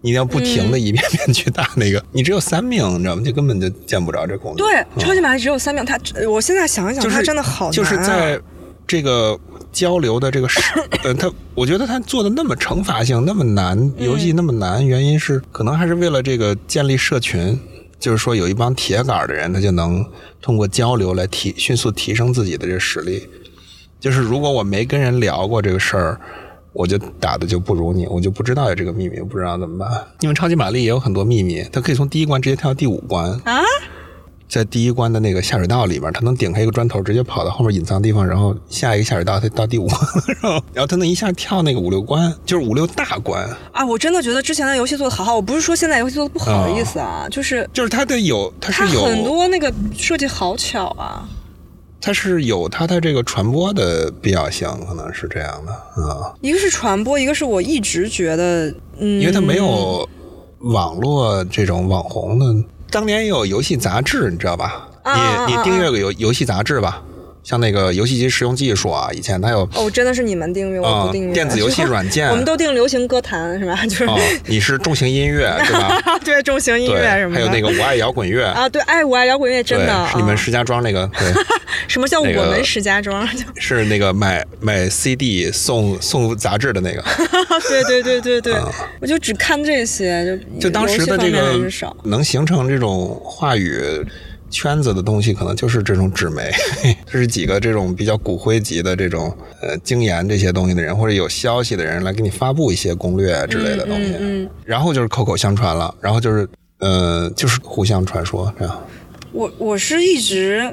你要不停的一遍遍去打那个，你只有三命，你知道吗？就根本就见不着这公主。对，超级玛丽只有三命，它我现在想一想，它真的好难。就是在这个。交流的这个事，呃，他我觉得他做的那么惩罚性那么难，游戏那么难，原因是可能还是为了这个建立社群，就是说有一帮铁杆的人，他就能通过交流来提迅速提升自己的这实力。就是如果我没跟人聊过这个事儿，我就打的就不如你，我就不知道有这个秘密，不知道怎么办。因为超级玛丽也有很多秘密，它可以从第一关直接跳到第五关啊。在第一关的那个下水道里面，他能顶开一个砖头，直接跑到后面隐藏地方，然后下一个下水道，他到第五关，然后他能一下跳那个五六关，就是五六大关啊！我真的觉得之前的游戏做的好好，我不是说现在游戏做的不好的意思啊，就是就是它的有，它是有很多那个设计好巧啊，它是有它的这个传播的必要性，可能是这样的啊。一个是传播，一个是我一直觉得，嗯，因为它没有网络这种网红的。当年也有游戏杂志，你知道吧？你你订阅个游游戏杂志吧，像那个游戏机实用技术啊，以前它有哦，真的是你们订阅，我不订阅。电子游戏软件，我们都订流行歌坛是吧？就是你是重型音乐 对吧？对，重型音乐什么？还有那个我爱摇滚乐啊，对，爱我爱摇滚乐真的。是你们石家庄那个？对。什么叫我们石家庄？是那个买买 CD 送送杂志的那个。对对对对对，我就只看这些，就就当时的这个能形成这种话语圈子的东西，可能就是这种纸媒，这是几个这种比较骨灰级的这种呃精研这些东西的人，或者有消息的人来给你发布一些攻略之类的东西。嗯。然后就是口口相传了，然后就是呃就是互相传说这样。我我是一直。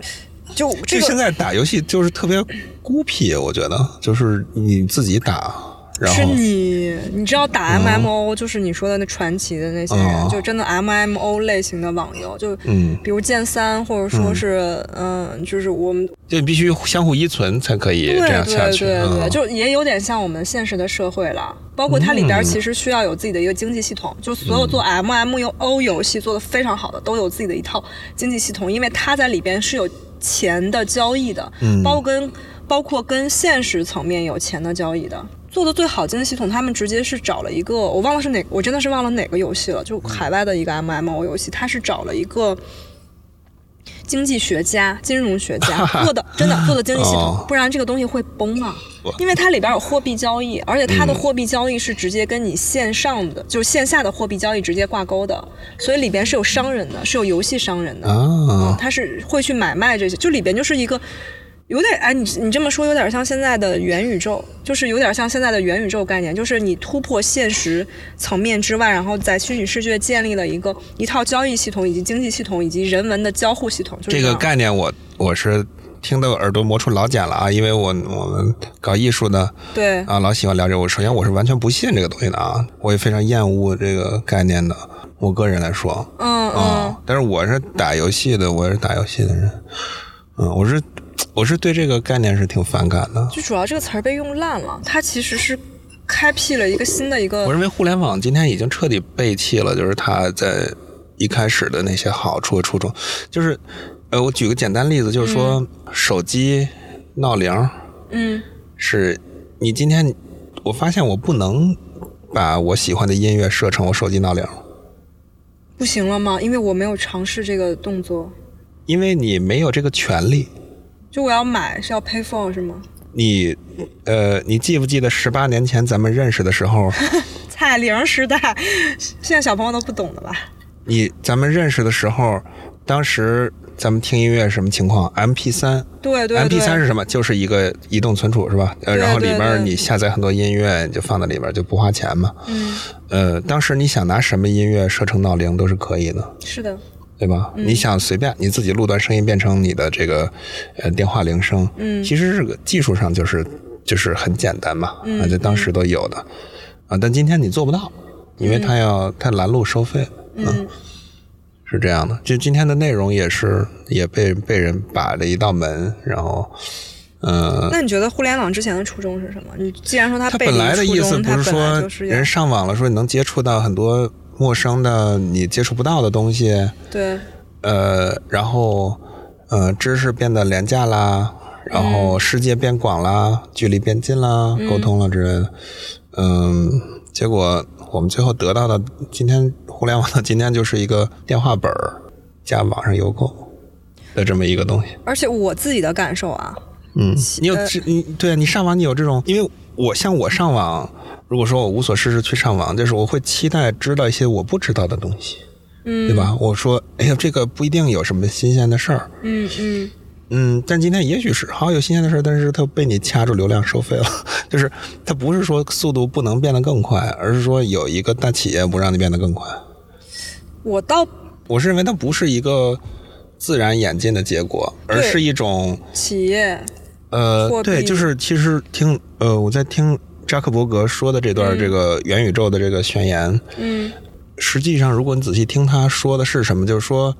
就就现在打游戏就是特别孤僻，我觉得就是你自己打，然后是你你知道打 M M O 就是你说的那传奇的那些人，就真的 M M O 类型的网游，就嗯，比如剑三或者说是嗯，就是我们就必须相互依存才可以这样下去，对对对，就也有点像我们现实的社会了。包括它里边其实需要有自己的一个经济系统，就所有做 M M O 游戏做的非常好的都有自己的一套经济系统，因为它在里边是有。钱的交易的，包括跟包括跟现实层面有钱的交易的，做的最好经济系统，他们直接是找了一个，我忘了是哪，我真的是忘了哪个游戏了，就海外的一个 M M O 游戏，他是找了一个经济学家、金融学家 做的，真的做的经济系统，不然这个东西会崩啊，因为它里边有货币交易，而且它的货币交易是直接跟你线上的，就是线下的货币交易直接挂钩的，所以里边是有商人的，是有游戏商人的，嗯，他是会去买卖这些，就里边就是一个有点哎，你你这么说有点像现在的元宇宙，就是有点像现在的元宇宙概念，就是你突破现实层面之外，然后在虚拟世界建立了一个一套交易系统，以及经济系统，以及人文的交互系统。这个概念，我我是。听得耳朵磨出老茧了啊！因为我我们搞艺术的，对啊，老喜欢聊这个。我首先我是完全不信这个东西的啊，我也非常厌恶这个概念的。我个人来说，嗯嗯，但是我是打游戏的，我是打游戏的人，嗯，我是我是对这个概念是挺反感的。就主要这个词儿被用烂了，它其实是开辟了一个新的一个。我认为互联网今天已经彻底背弃了，就是它在一开始的那些好处和初衷，就是。呃，我举个简单例子，就是说手机闹铃，嗯，是你今天我发现我不能把我喜欢的音乐设成我手机闹铃，不行了吗？因为我没有尝试这个动作，因为你没有这个权利。就我要买是要 pay phone 是吗？你呃，你记不记得十八年前咱们认识的时候？彩铃时代，现在小朋友都不懂的吧？你咱们认识的时候，当时。咱们听音乐什么情况？M P 三，对对，M P 三是什么？就是一个移动存储是吧？呃，然后里对对边你下载很多音乐，你就放在里边就不花钱嘛。嗯，呃，当时你想拿什么音乐设成闹铃都是可以的，是的，对吧？嗯你想随便你自己录段声音变成你的这个呃电话铃声，嗯其实这个技术上就是就是很简单嘛，嗯啊，在当时都有的，啊，但今天你做不到，因为他要他拦路收费，嗯是这样的。就今天的内容也是也被被人把了一道门，然后，呃，那你觉得互联网之前的初衷是什么？你既然说它它本来的意思不是说人上网了，说你能接触到很多陌生的你接触不到的东西，对，呃，然后呃，知识变得廉价啦，然后世界变广啦，距离变近啦，沟通了之类的，嗯，结果我们最后得到的，今天互联网的今天就是一个电话本儿加网上邮购的这么一个东西。而且我自己的感受啊，嗯，你有呃这你对你上网你有这种，因为我像我上网，如果说我无所事事去上网，就是我会期待知道一些我不知道的东西，嗯，对吧？我说，哎呀，这个不一定有什么新鲜的事儿，嗯嗯，嗯，但今天也许是好有新鲜的事儿，但是它被你掐住流量收费了，就是它不是说速度不能变得更快，而是说有一个大企业不让你变得更快。我倒我是认为它不是一个自然演进的结果，而是一种企业呃，对，就是其实听呃我在听扎克伯格说的这段这个元宇宙的这个宣言，嗯实际上如果你仔细听他说的是什么，就是说。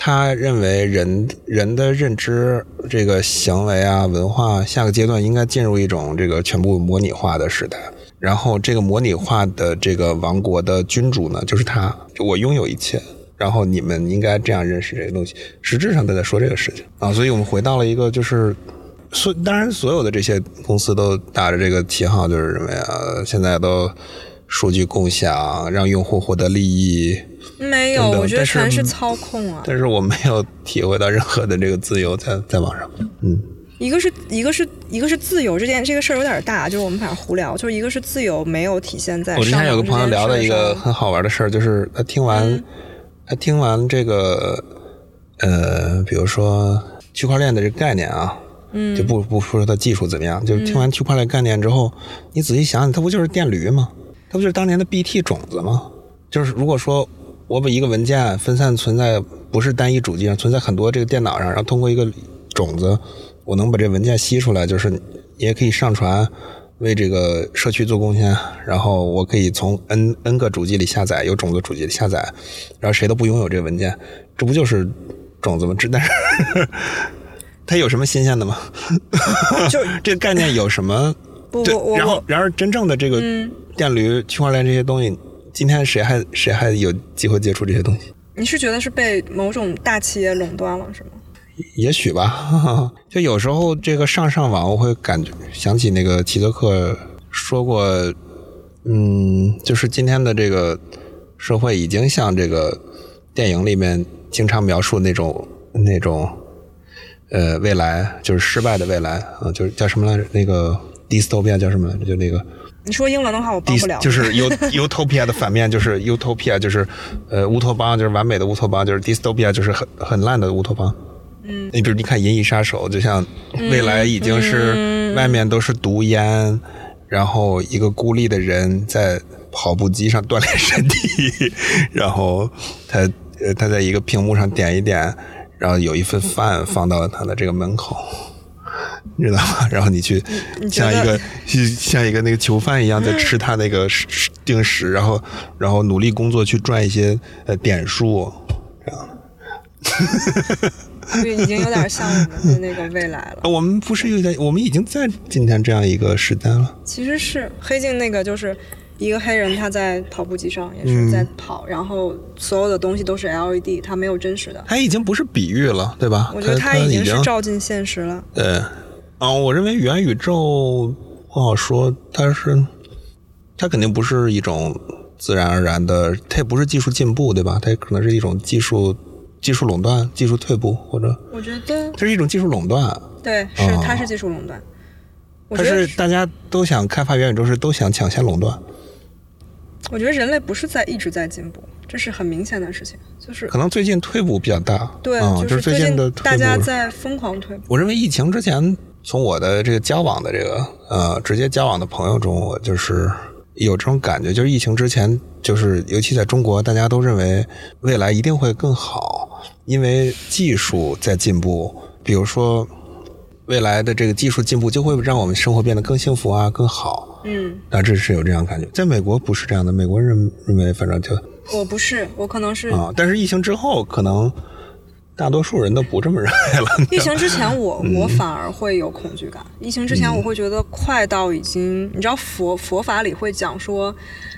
他认为人人的认知、这个行为啊、文化，下个阶段应该进入一种这个全部模拟化的时代。然后，这个模拟化的这个王国的君主呢，就是他，就我拥有一切。然后你们应该这样认识这个东西。实质上他在说这个事情啊，所以我们回到了一个就是，所当然所有的这些公司都打着这个旗号，就是什么呀，现在都数据共享，让用户获得利益。没有，等等我觉得全是操控啊。但是我没有体会到任何的这个自由在在网上。嗯，一个是一个是一个是自由这件这个事儿有点大，就是我们反正胡聊，就是一个是自由没有体现在我之前有个朋友聊的一个很好玩的事儿，就是他听完、嗯他听完这个呃，比如说区块链的这个概念啊。嗯就不不说它技术怎么样，就是听完区块链概念之后，你仔细想想，它不就是电驴吗？它不就是当年的 BT 种子吗？就是如果说我把一个文件分散存在不是单一主机上，存在很多这个电脑上，然后通过一个种子，我能把这文件吸出来，就是你也可以上传，为这个社区做贡献。然后我可以从 n n 个主机里下载，有种子主机里下载，然后谁都不拥有这个文件，这不就是种子吗？这但是它有什么新鲜的吗？就 这个概念有什么？对不然后然而真正的这个嗯电驴、区块链这些东西，今天谁还谁还有机会接触这些东西？你是觉得是被某种大企业垄断了是吗？也许吧，就有时候这个上上网，我会感觉想起那个齐泽克说过，嗯，就是今天的这个社会已经像这个电影里面经常描述那种那种呃未来，就是失败的未来啊，就是叫什么来着？那个 dystopia 叫什么来着？就那个。你说英文的话我帮不了。就是 u utopia 的反面就是 utopia，就是呃乌托邦，就是完美的乌托邦，就是 dystopia，就是很很烂的乌托邦。嗯，你比如你看《银翼杀手》，就像未来已经是外面都是毒烟，然后一个孤立的人在跑步机上锻炼身体，然后他呃他在一个屏幕上点一点，然后有一份饭放到了他的这个门口。你知道吗？然后你去像一个像一个那个囚犯一样在吃他那个定时，然后然后努力工作去赚一些呃点数，这样的。对，已经有点像我们的那个未来了。我们不是有点，我们已经在今天这样一个时代了。其实是黑镜那个，就是一个黑人他在跑步机上也是嗯在跑，然后所有的东西都是 LED，它没有真实的。它已经不是比喻了，对吧？我觉得它它已经经是照进现实了。对，啊，我认为元宇宙不好说，但是它肯定不是一种自然而然的，它也不是技术进步，对吧？它可能是一种技术技术垄断、技术退步，或者我觉得它是一种技术垄断。对，是哦它是技术垄断。我它是大家都想开发元宇宙，是都想抢先垄断。我觉得人类不是在一直在进步，这是很明显的事情，就是可能最近退步比较大。对，就是最近的大家在疯狂退步。我认为疫情之前，从我的这个交往的这个呃直接交往的朋友中，我就是有这种感觉，就是疫情之前，就是尤其在中国，大家都认为未来一定会更好，因为技术在进步，比如说。未来的这个技术进步就会让我们生活变得更幸福啊，更好。嗯，大致是有这样感觉。在美国不是这样的，美国人认为反正就我不是，我可能是啊。但是疫情之后，可能大多数人都不这么认为了。疫情之前，我我反而会有恐惧感。疫情之前，我会觉得快到已经，你知道佛佛法里会讲说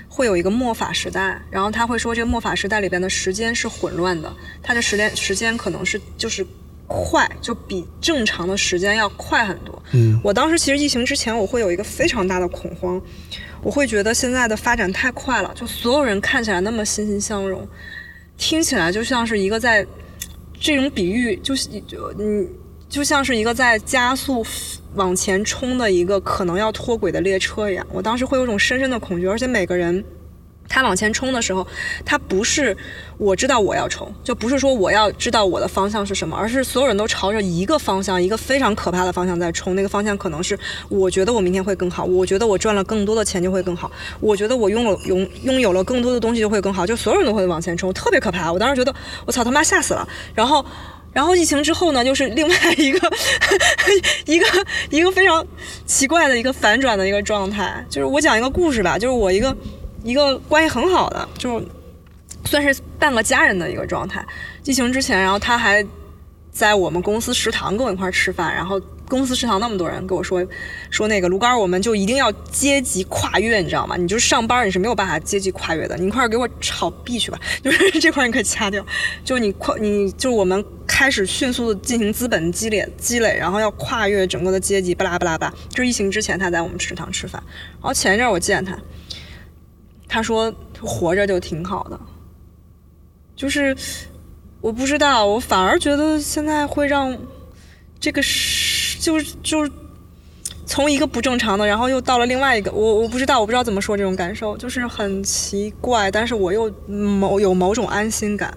会有一个末法时代，然后他会说这个末法时代里边的时间是混乱的，它的时间时间可能是就是。快就比正常的时间要快很多。嗯，我当时其实疫情之前，我会有一个非常大的恐慌，我会觉得现在的发展太快了，就所有人看起来那么欣欣向荣，听起来就像是一个在这种比喻，就是就嗯，就像是一个在加速往前冲的一个可能要脱轨的列车一样。我当时会有种深深的恐惧，而且每个人。他往前冲的时候，他不是我知道我要冲，就不是说我要知道我的方向是什么，而是所有人都朝着一个方向，一个非常可怕的方向在冲。那个方向可能是我觉得我明天会更好，我觉得我赚了更多的钱就会更好，我觉得我拥有拥拥有了更多的东西就会更好，就所有人都会往前冲，特别可怕。我当时觉得我操他妈吓死了。然后，然后疫情之后呢，就是另外一个一个 一个非常奇怪的一个反转的一个状态。就是我讲一个故事吧，就是我一个。一个关系很好的，就算是半个家人的一个状态。疫情之前，然后他还在我们公司食堂跟我一块吃饭，然后公司食堂那么多人跟我说说那个卢杆，我们就一定要阶级跨越，你知道吗？你就上班你是没有办法阶级跨越的，你一块给我炒币去吧，就是这块你可以掐掉。就你跨，你就我们开始迅速的进行资本积累积累，然后要跨越整个的阶级，巴拉巴拉巴。就是疫情之前他在我们食堂吃饭，然后前一阵我见他。他说：“活着就挺好的，就是我不知道，我反而觉得现在会让这个是就是就是从一个不正常的，然后又到了另外一个，我我不知道，我不知道怎么说这种感受，就是很奇怪，但是我又某有某种安心感。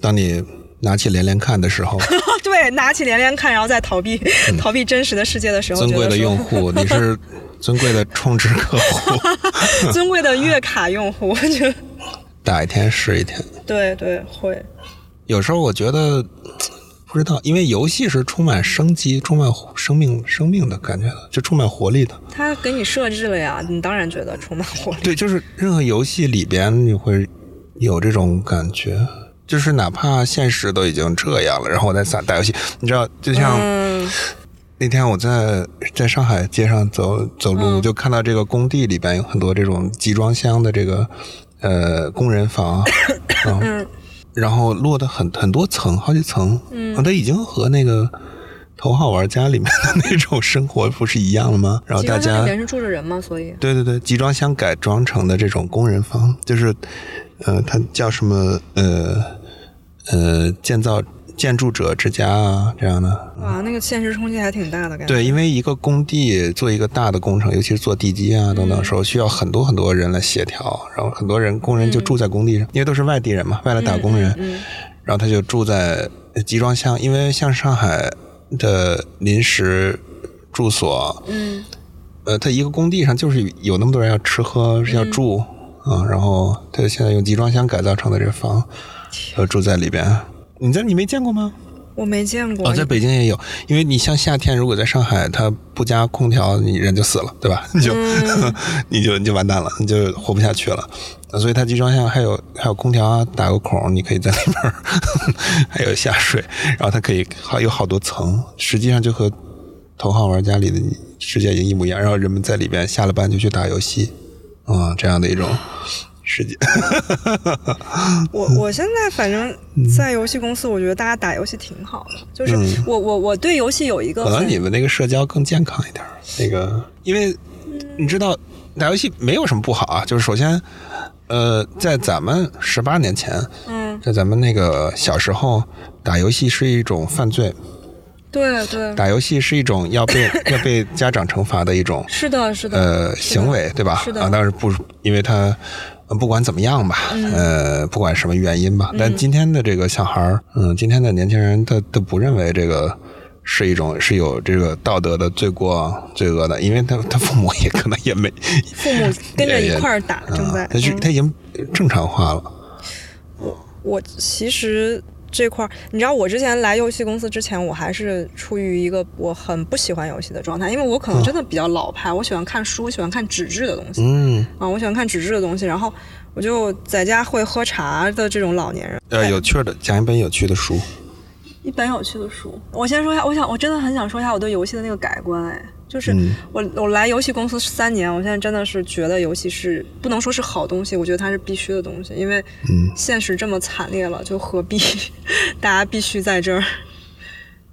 当你拿起连连看的时候，对，拿起连连看，然后再逃避逃避真实的世界的时候，尊贵的用户，你是。”尊贵的充值客户，尊贵的月卡用户，我觉得打一天是一天。对对，会。有时候我觉得不知道，因为游戏是充满生机、充满生命、生命的感觉的，就充满活力的。他给你设置了呀，你当然觉得充满活力。对，就是任何游戏里边你会有这种感觉，就是哪怕现实都已经这样了，然后我在打打游戏，你知道，就像。那天我在在上海街上走走路，就看到这个工地里边有很多这种集装箱的这个呃工人房，嗯，然后落的很很多层，好几层，嗯，它已经和那个《头号玩家》里面的那种生活不是一样了吗？然后大家里面是住着人吗？所以对对对，集装箱改装成的这种工人房，就是呃，它叫什么呃呃建造。建筑者之家啊，这样的啊，那个现实冲击还挺大的感觉。对，因为一个工地做一个大的工程，尤其是做地基啊等等时候，需要很多很多人来协调，然后很多人工人就住在工地上，因为都是外地人嘛，外来打工人，然后他就住在集装箱，因为像上海的临时住所，嗯，呃，他一个工地上就是有那么多人要吃喝要住啊，然后他现在用集装箱改造成的这房，呃，住在里边。你在你没见过吗？我没见过。哦，在北京也有，因为你像夏天，如果在上海，它不加空调，你人就死了，对吧？你就 你就你就完蛋了，你就活不下去了。所以它集装箱还有还有空调啊，打个孔，你可以在里边 还有下水，然后它可以还有好多层，实际上就和头号玩家里的世界已经一模一样。然后人们在里边下了班就去打游戏，啊，这样的一种。世界，我我现在反正在游戏公司，我觉得大家打游戏挺好的。就是我我我对游戏有一个，可能你们那个社交更健康一点。那个，因为你知道打游戏没有什么不好啊。就是首先，呃，在咱们十八年前，嗯，在咱们那个小时候打游戏是一种犯罪。对对，打游戏是一种要被 要被家长惩罚的一种，是的，是的，呃，行为对吧？是的，啊，但是不，因为他。不管怎么样吧，呃，不管什么原因吧，但今天的这个小孩儿，嗯，今天的年轻人，他都不认为这个是一种是有这个道德的罪过罪恶的，因为他他父母也可能也没 父母跟着一块儿打，正在，他是他已经正常化了。我我其实。这块儿，你知道我之前来游戏公司之前，我还是处于一个我很不喜欢游戏的状态，因为我可能真的比较老派，我喜欢看书，喜欢看纸质的东西。嗯，啊，我喜欢看纸质的东西，然后我就在家会喝茶的这种老年人。呃，有趣的，讲一本有趣的书。一本有趣的书，我先说一下，我想我真的很想说一下我对游戏的那个改观，哎。就是我我来游戏公司三年，我现在真的是觉得游戏是不能说是好东西，我觉得它是必须的东西，因为现实这么惨烈了，就何必 大家必须在这儿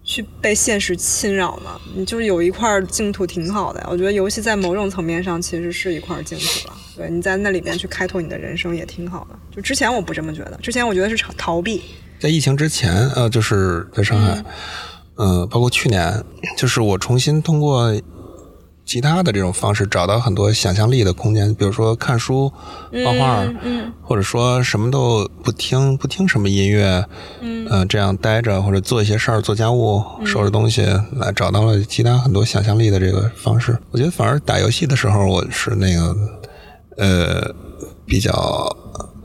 去被现实侵扰呢？你就是有一块净土挺好的，我觉得游戏在某种层面上其实是一块净土了。对，你在那里面去开拓你的人生也挺好的。就之前我不这么觉得，之前我觉得是逃逃避。在疫情之前，呃，就是在上海。嗯，包括去年，就是我重新通过其他的这种方式找到很多想象力的空间，比如说看书、画画，嗯，或者说什么都不听，不听什么音乐，嗯，这样待着或者做一些事儿、做家务、收拾东西，来找到了其他很多想象力的这个方式。我觉得反而打游戏的时候，我是那个呃比较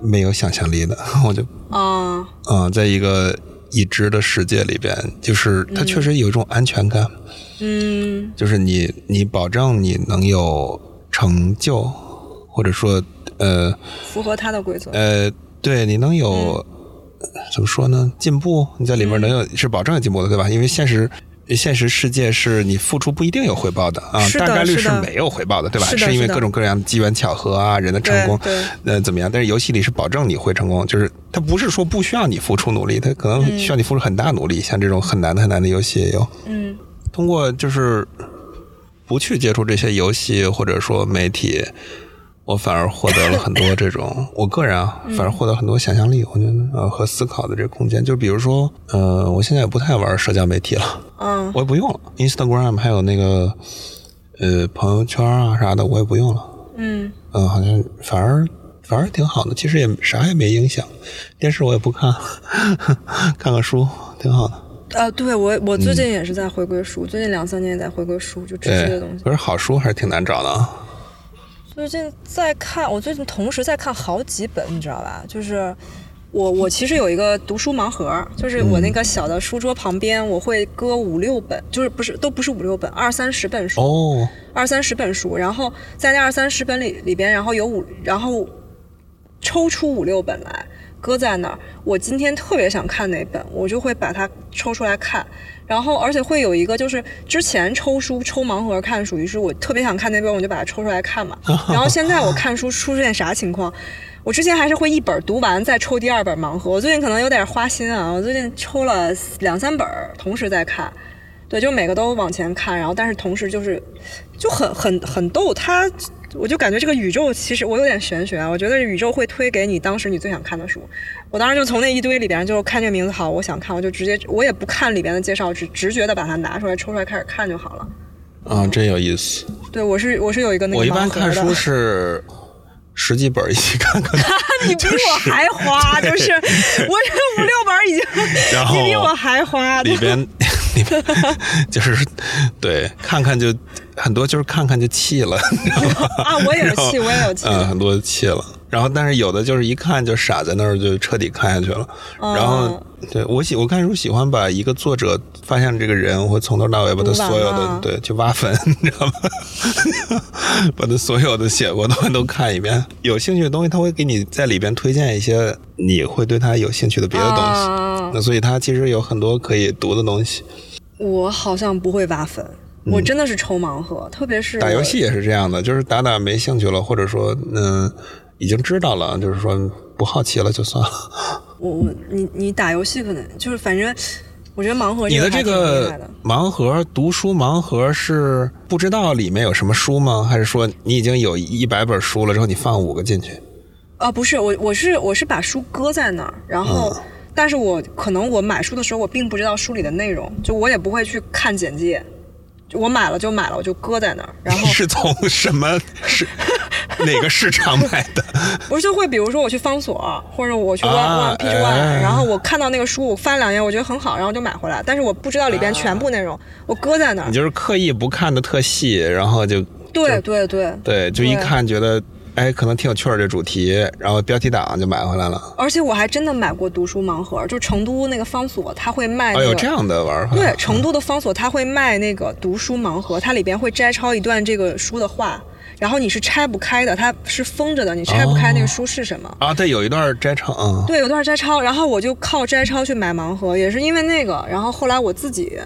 没有想象力的，我就啊啊，在一个。已知的世界里边，就是它确实有一种安全感，嗯，就是你你保证你能有成就，或者说呃，符合他的规则，呃，对你能有怎么说呢？进步，你在里面能有是保证有进步的，对吧？因为现实。现实世界是你付出不一定有回报的啊，大概率是没有回报的，对吧？是因为各种各样的机缘巧合啊，人的成功，呃，怎么样？但是游戏里是保证你会成功，就是它不是说不需要你付出努力，它可能需要你付出很大努力。像这种很难的很难的游戏也有。嗯，通过就是不去接触这些游戏或者说媒体。我反而获得了很多这种，我个人啊，反而获得很多想象力，我觉得呃和思考的这个空间。就比如说，呃，我现在也不太玩社交媒体了，嗯，我也不用了，Instagram 还有那个呃朋友圈啊啥的，我也不用了，嗯，嗯，好像反而反而挺好的，其实也啥也没影响，电视我也不看，看看书挺好的。呃，对我我最近也是在回归书，最近两三年也在回归书，就这些东西。可是好书还是挺难找的啊。最近在看，我最近同时在看好几本，你知道吧？就是我我其实有一个读书盲盒，就是我那个小的书桌旁边，我会搁五六本，就是不是都不是五六本，二三十本书，哦，二三十本书，然后在那二三十本里里边，然后有五，然后抽出五六本来搁在那儿。我今天特别想看哪本，我就会把它抽出来看。然后，而且会有一个，就是之前抽书抽盲盒看，属于是我特别想看那本，我就把它抽出来看嘛。然后现在我看书出现啥情况？我之前还是会一本读完再抽第二本盲盒，我最近可能有点花心啊，我最近抽了两三本同时在看，对，就每个都往前看，然后但是同时就是就很很很逗，它。我就感觉这个宇宙其实我有点玄学啊，我觉得宇宙会推给你当时你最想看的书。我当时就从那一堆里边就看这个名字好，我想看，我就直接我也不看里边的介绍，只直觉的把它拿出来抽出来开始看就好了。啊，真有意思。对，我是我是有一个那个。我一般看书是十几本一起看看。你比我还花，就是我这五六本已经，你比我还花。里边里 边就是对看看就。很多就是看看就气了，啊，我也有气，我也有气，嗯，很多气了。然后，但是有的就是一看就傻在那儿，就彻底看下去了。然后，对我喜我看书喜欢把一个作者发现这个人，我会从头到尾把他所有的 对去挖坟，你知道吗？把他所有的写过的都看一遍。有兴趣的东西，他会给你在里边推荐一些你会对他有兴趣的别的东西。那所以，他其实有很多可以读的东西。我好像不会挖坟。我真的是抽盲盒，特别是打游戏也是这样的，就是打打没兴趣了，或者说嗯已经知道了，就是说不好奇了就算了。我我你你打游戏可能就是反正我觉得盲盒你的这个盲盒读书盲盒是不知道里面有什么书吗？还是说你已经有一百本书了之后你放五个进去？啊不是我我是我是把书搁在那儿，然后但是我可能我买书的时候我并不知道书里的内容，就我也不会去看简介。我买了就买了，我就搁在那儿。然后 是从什么是 哪个市场买的？不是，就会比如说我去方所，或者我去万啊万 PG One，、哎然后我看到那个书，我翻两页，我觉得很好，然后就买回来。但是我不知道里边全部内容，我搁在那儿你。就是刻意不看的特细，然后就对对对，对，就一看觉得哎可能挺有趣儿这主题，然后标题党就买回来了。而且我还真的买过读书盲盒，就成都那个方所，他会卖、那个。哦，有这样的玩法。对，成都的方所他会卖那个读书盲盒，它里边会摘抄一段这个书的话，然后你是拆不开的，它是封着的，你拆不开那个书是什么。啊，对，有一段摘抄，嗯，对，有段摘抄，然后我就靠摘抄去买盲盒，也是因为那个，然后后来我自己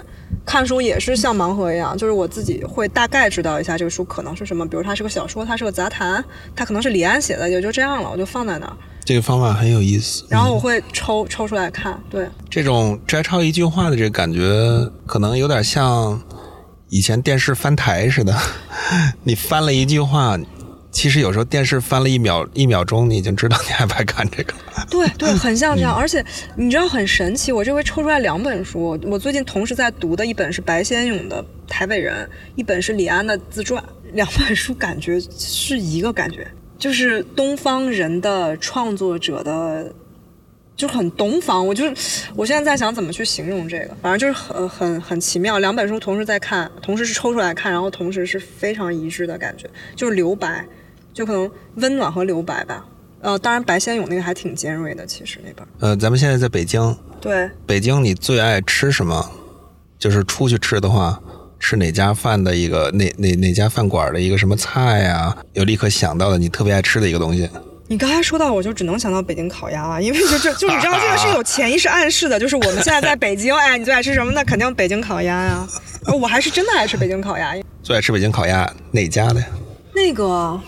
看书也是像盲盒一样，就是我自己会大概知道一下这个书可能是什么，比如它是个小说，它是个杂谈，它可能是李安写的，也就这样了，我就放在那儿，这个方法很有意思。然后我会抽抽出来看，对，这种摘抄一句话的这个感觉，可能有点像以前电视翻台似的。你翻了一句话，其实有时候电视翻了一秒一秒钟，你已经知道你爱不爱看这个了。对对，很像这样，而且你知道很神奇，我这回抽出来两本书，我最近同时在读的一本是白先勇的《台北人》，一本是李安的自传，两本书感觉是一个感觉，就是东方人的创作者的。就很东方，我就是我现在在想怎么去形容这个，反正就是很很很奇妙。两本书同时在看，同时是抽出来看，然后同时是非常一致的感觉，就是留白，就可能温暖和留白吧。呃，当然白先勇那个还挺尖锐的，其实那本。呃，咱们现在在北京，对，北京你最爱吃什么？就是出去吃的话，吃哪家饭的一个哪哪哪家饭馆的一个什么菜呀、有立刻想到的你特别爱吃的一个东西。你刚才说到，我就只能想到北京烤鸭了，因为就就就你知道这个是有潜意识暗示的，就是我们现在在北京，哎，你最爱吃什么？那肯定北京烤鸭呀。呃我还是真的爱吃北京烤鸭。最爱吃北京烤鸭哪家的呀？那个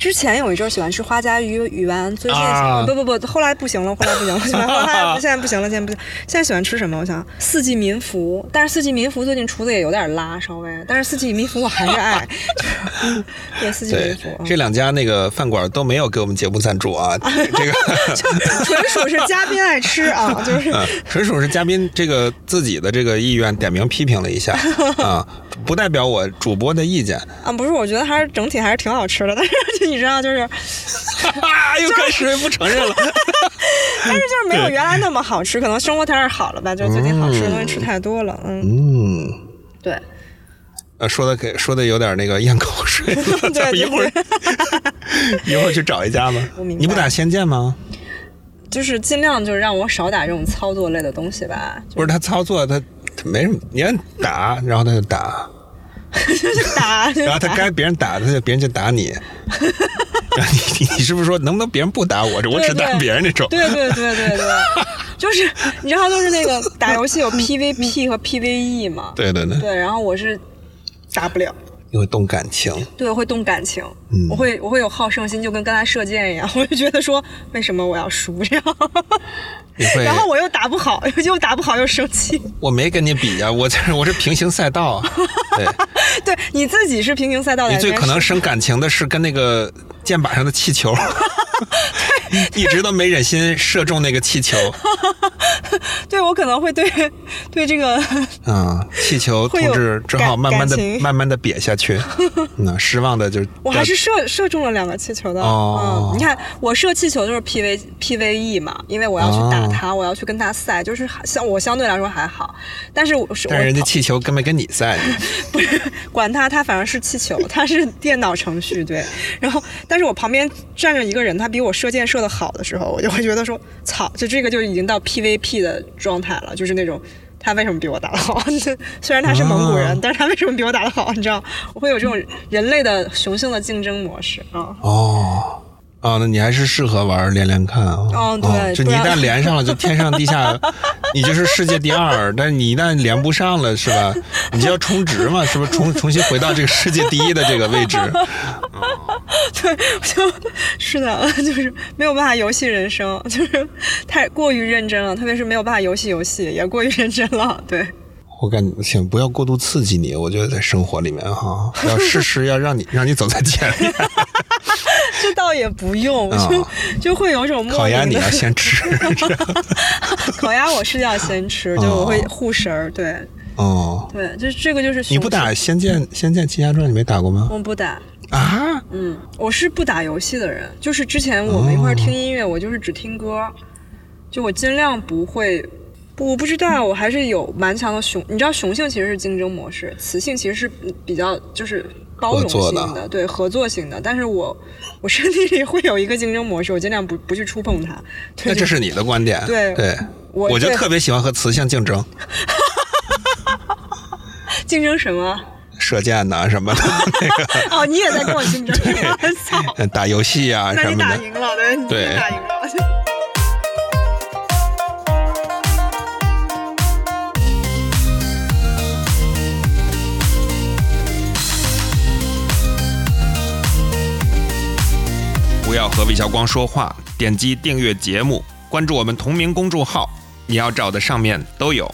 之前有一阵儿喜欢吃花家鱼鱼丸，最近、啊不不不，后来不行了，后来不行了，喜欢后来 现在不行了，现在不行。现在喜欢吃什么？我想四季民福，但是四季民福最近厨子也有点拉，稍微，但是四季民福我还是爱。对，四季民福，嗯这两家那个饭馆都没有给我们节目赞助啊，这个。纯属是嘉宾爱吃啊，就是。啊，纯属是嘉宾这个自己的这个意愿点名批评了一下啊，不代表我主播的意见。啊，不是，我觉得还是整体还是挺好吃的，但是就你知道，就是，又开始不承认了。但是就是没有原来那么好吃，可能生活条件好了吧，就最近好吃的东西吃太多了，嗯，嗯，对，呃，说的给说的有点那个咽口水了，对咱们一会儿一会儿去找一家吧你不打仙剑吗？就是尽量就是让我少打这种操作类的东西吧，不是他操作他他没什么，你让打，然后他就打，就 是打，然后他该别人打他就别人就打你。然后你你你是不是说能不能别人不打我，我只打别人那种？对对对对对，就是你知道，就是那个打游戏有 PVP 和 PVE 嘛，对对对，对，然后我是打不了。你会动感情。对，会动感情，嗯我会我会有好胜心，就跟刚才射箭一样，我就觉得说为什么我要输这样，然后我又打不好，又打不好又生气。我没跟你比呀、我这我是平行赛道啊。对，对你自己是平行赛道的，你最可能生感情的是跟那个箭靶上的气球，一直都没忍心射中那个气球。对我可能会对 对这个嗯，气球会有同志只好慢慢的慢慢的瘪下去。嗯，失望的就是我还是射射中了两个气球的。哦嗯，你看我射气球就是 P V P V E 嘛，因为我要去打哦它，我要去跟他赛，就是还相我相对来说还好，但是我是但是人家气球跟没跟你赛。不是管他，他反正是气球，他是电脑程序对。然后，但是我旁边站着一个人，他比我射箭射的好的时候，我就会觉得说，操，就这个就已经到 PVP 的状态了，就是那种。他为什么比我打得好？虽然他是蒙古人，哦但是他为什么比我打得好？你知道，我会有这种人类的雄性的竞争模式啊。哦。哦，那你还是适合玩连连看啊！哦对就你一旦 连上了，就天上地下，你就是世界第二。但是你一旦连不上了，是吧？你就要充值嘛，是不是？重重新回到这个世界第一的这个位置。对，就是的，就是没有办法游戏人生，就是太过于认真了，特别是没有办法游戏游戏，也过于认真了。对。我感觉，请不要过度刺激你。我觉得在生活里面哈，要事事要让你让你走在前面。这倒也不用，就就会有种莫烤鸭你要先吃。烤鸭我是要先吃，就我会护食儿。对哦，对，就是这个就是你不打《仙剑》《仙剑奇侠传》，你没打过吗？我不打，啊？嗯，我是不打游戏的人，就是之前我们一块儿听音乐，我就是只听歌，就我尽量不会。我不知道，我还是有蛮强的雄，你知道雄性其实是竞争模式，雌性其实是比较就是包容性的，对合作性的。但是我我身体里会有一个竞争模式，我尽量不不去触碰它。那这是你的观点？对对，我就特别喜欢和雌性竞争。竞争什么？射箭呐什么的 那个。哦，你也在跟我竞争？打游戏啊什么的。打赢了，对，对，打赢了。和魏小光说话，点击订阅节目，关注我们同名公众号，你要找的上面都有。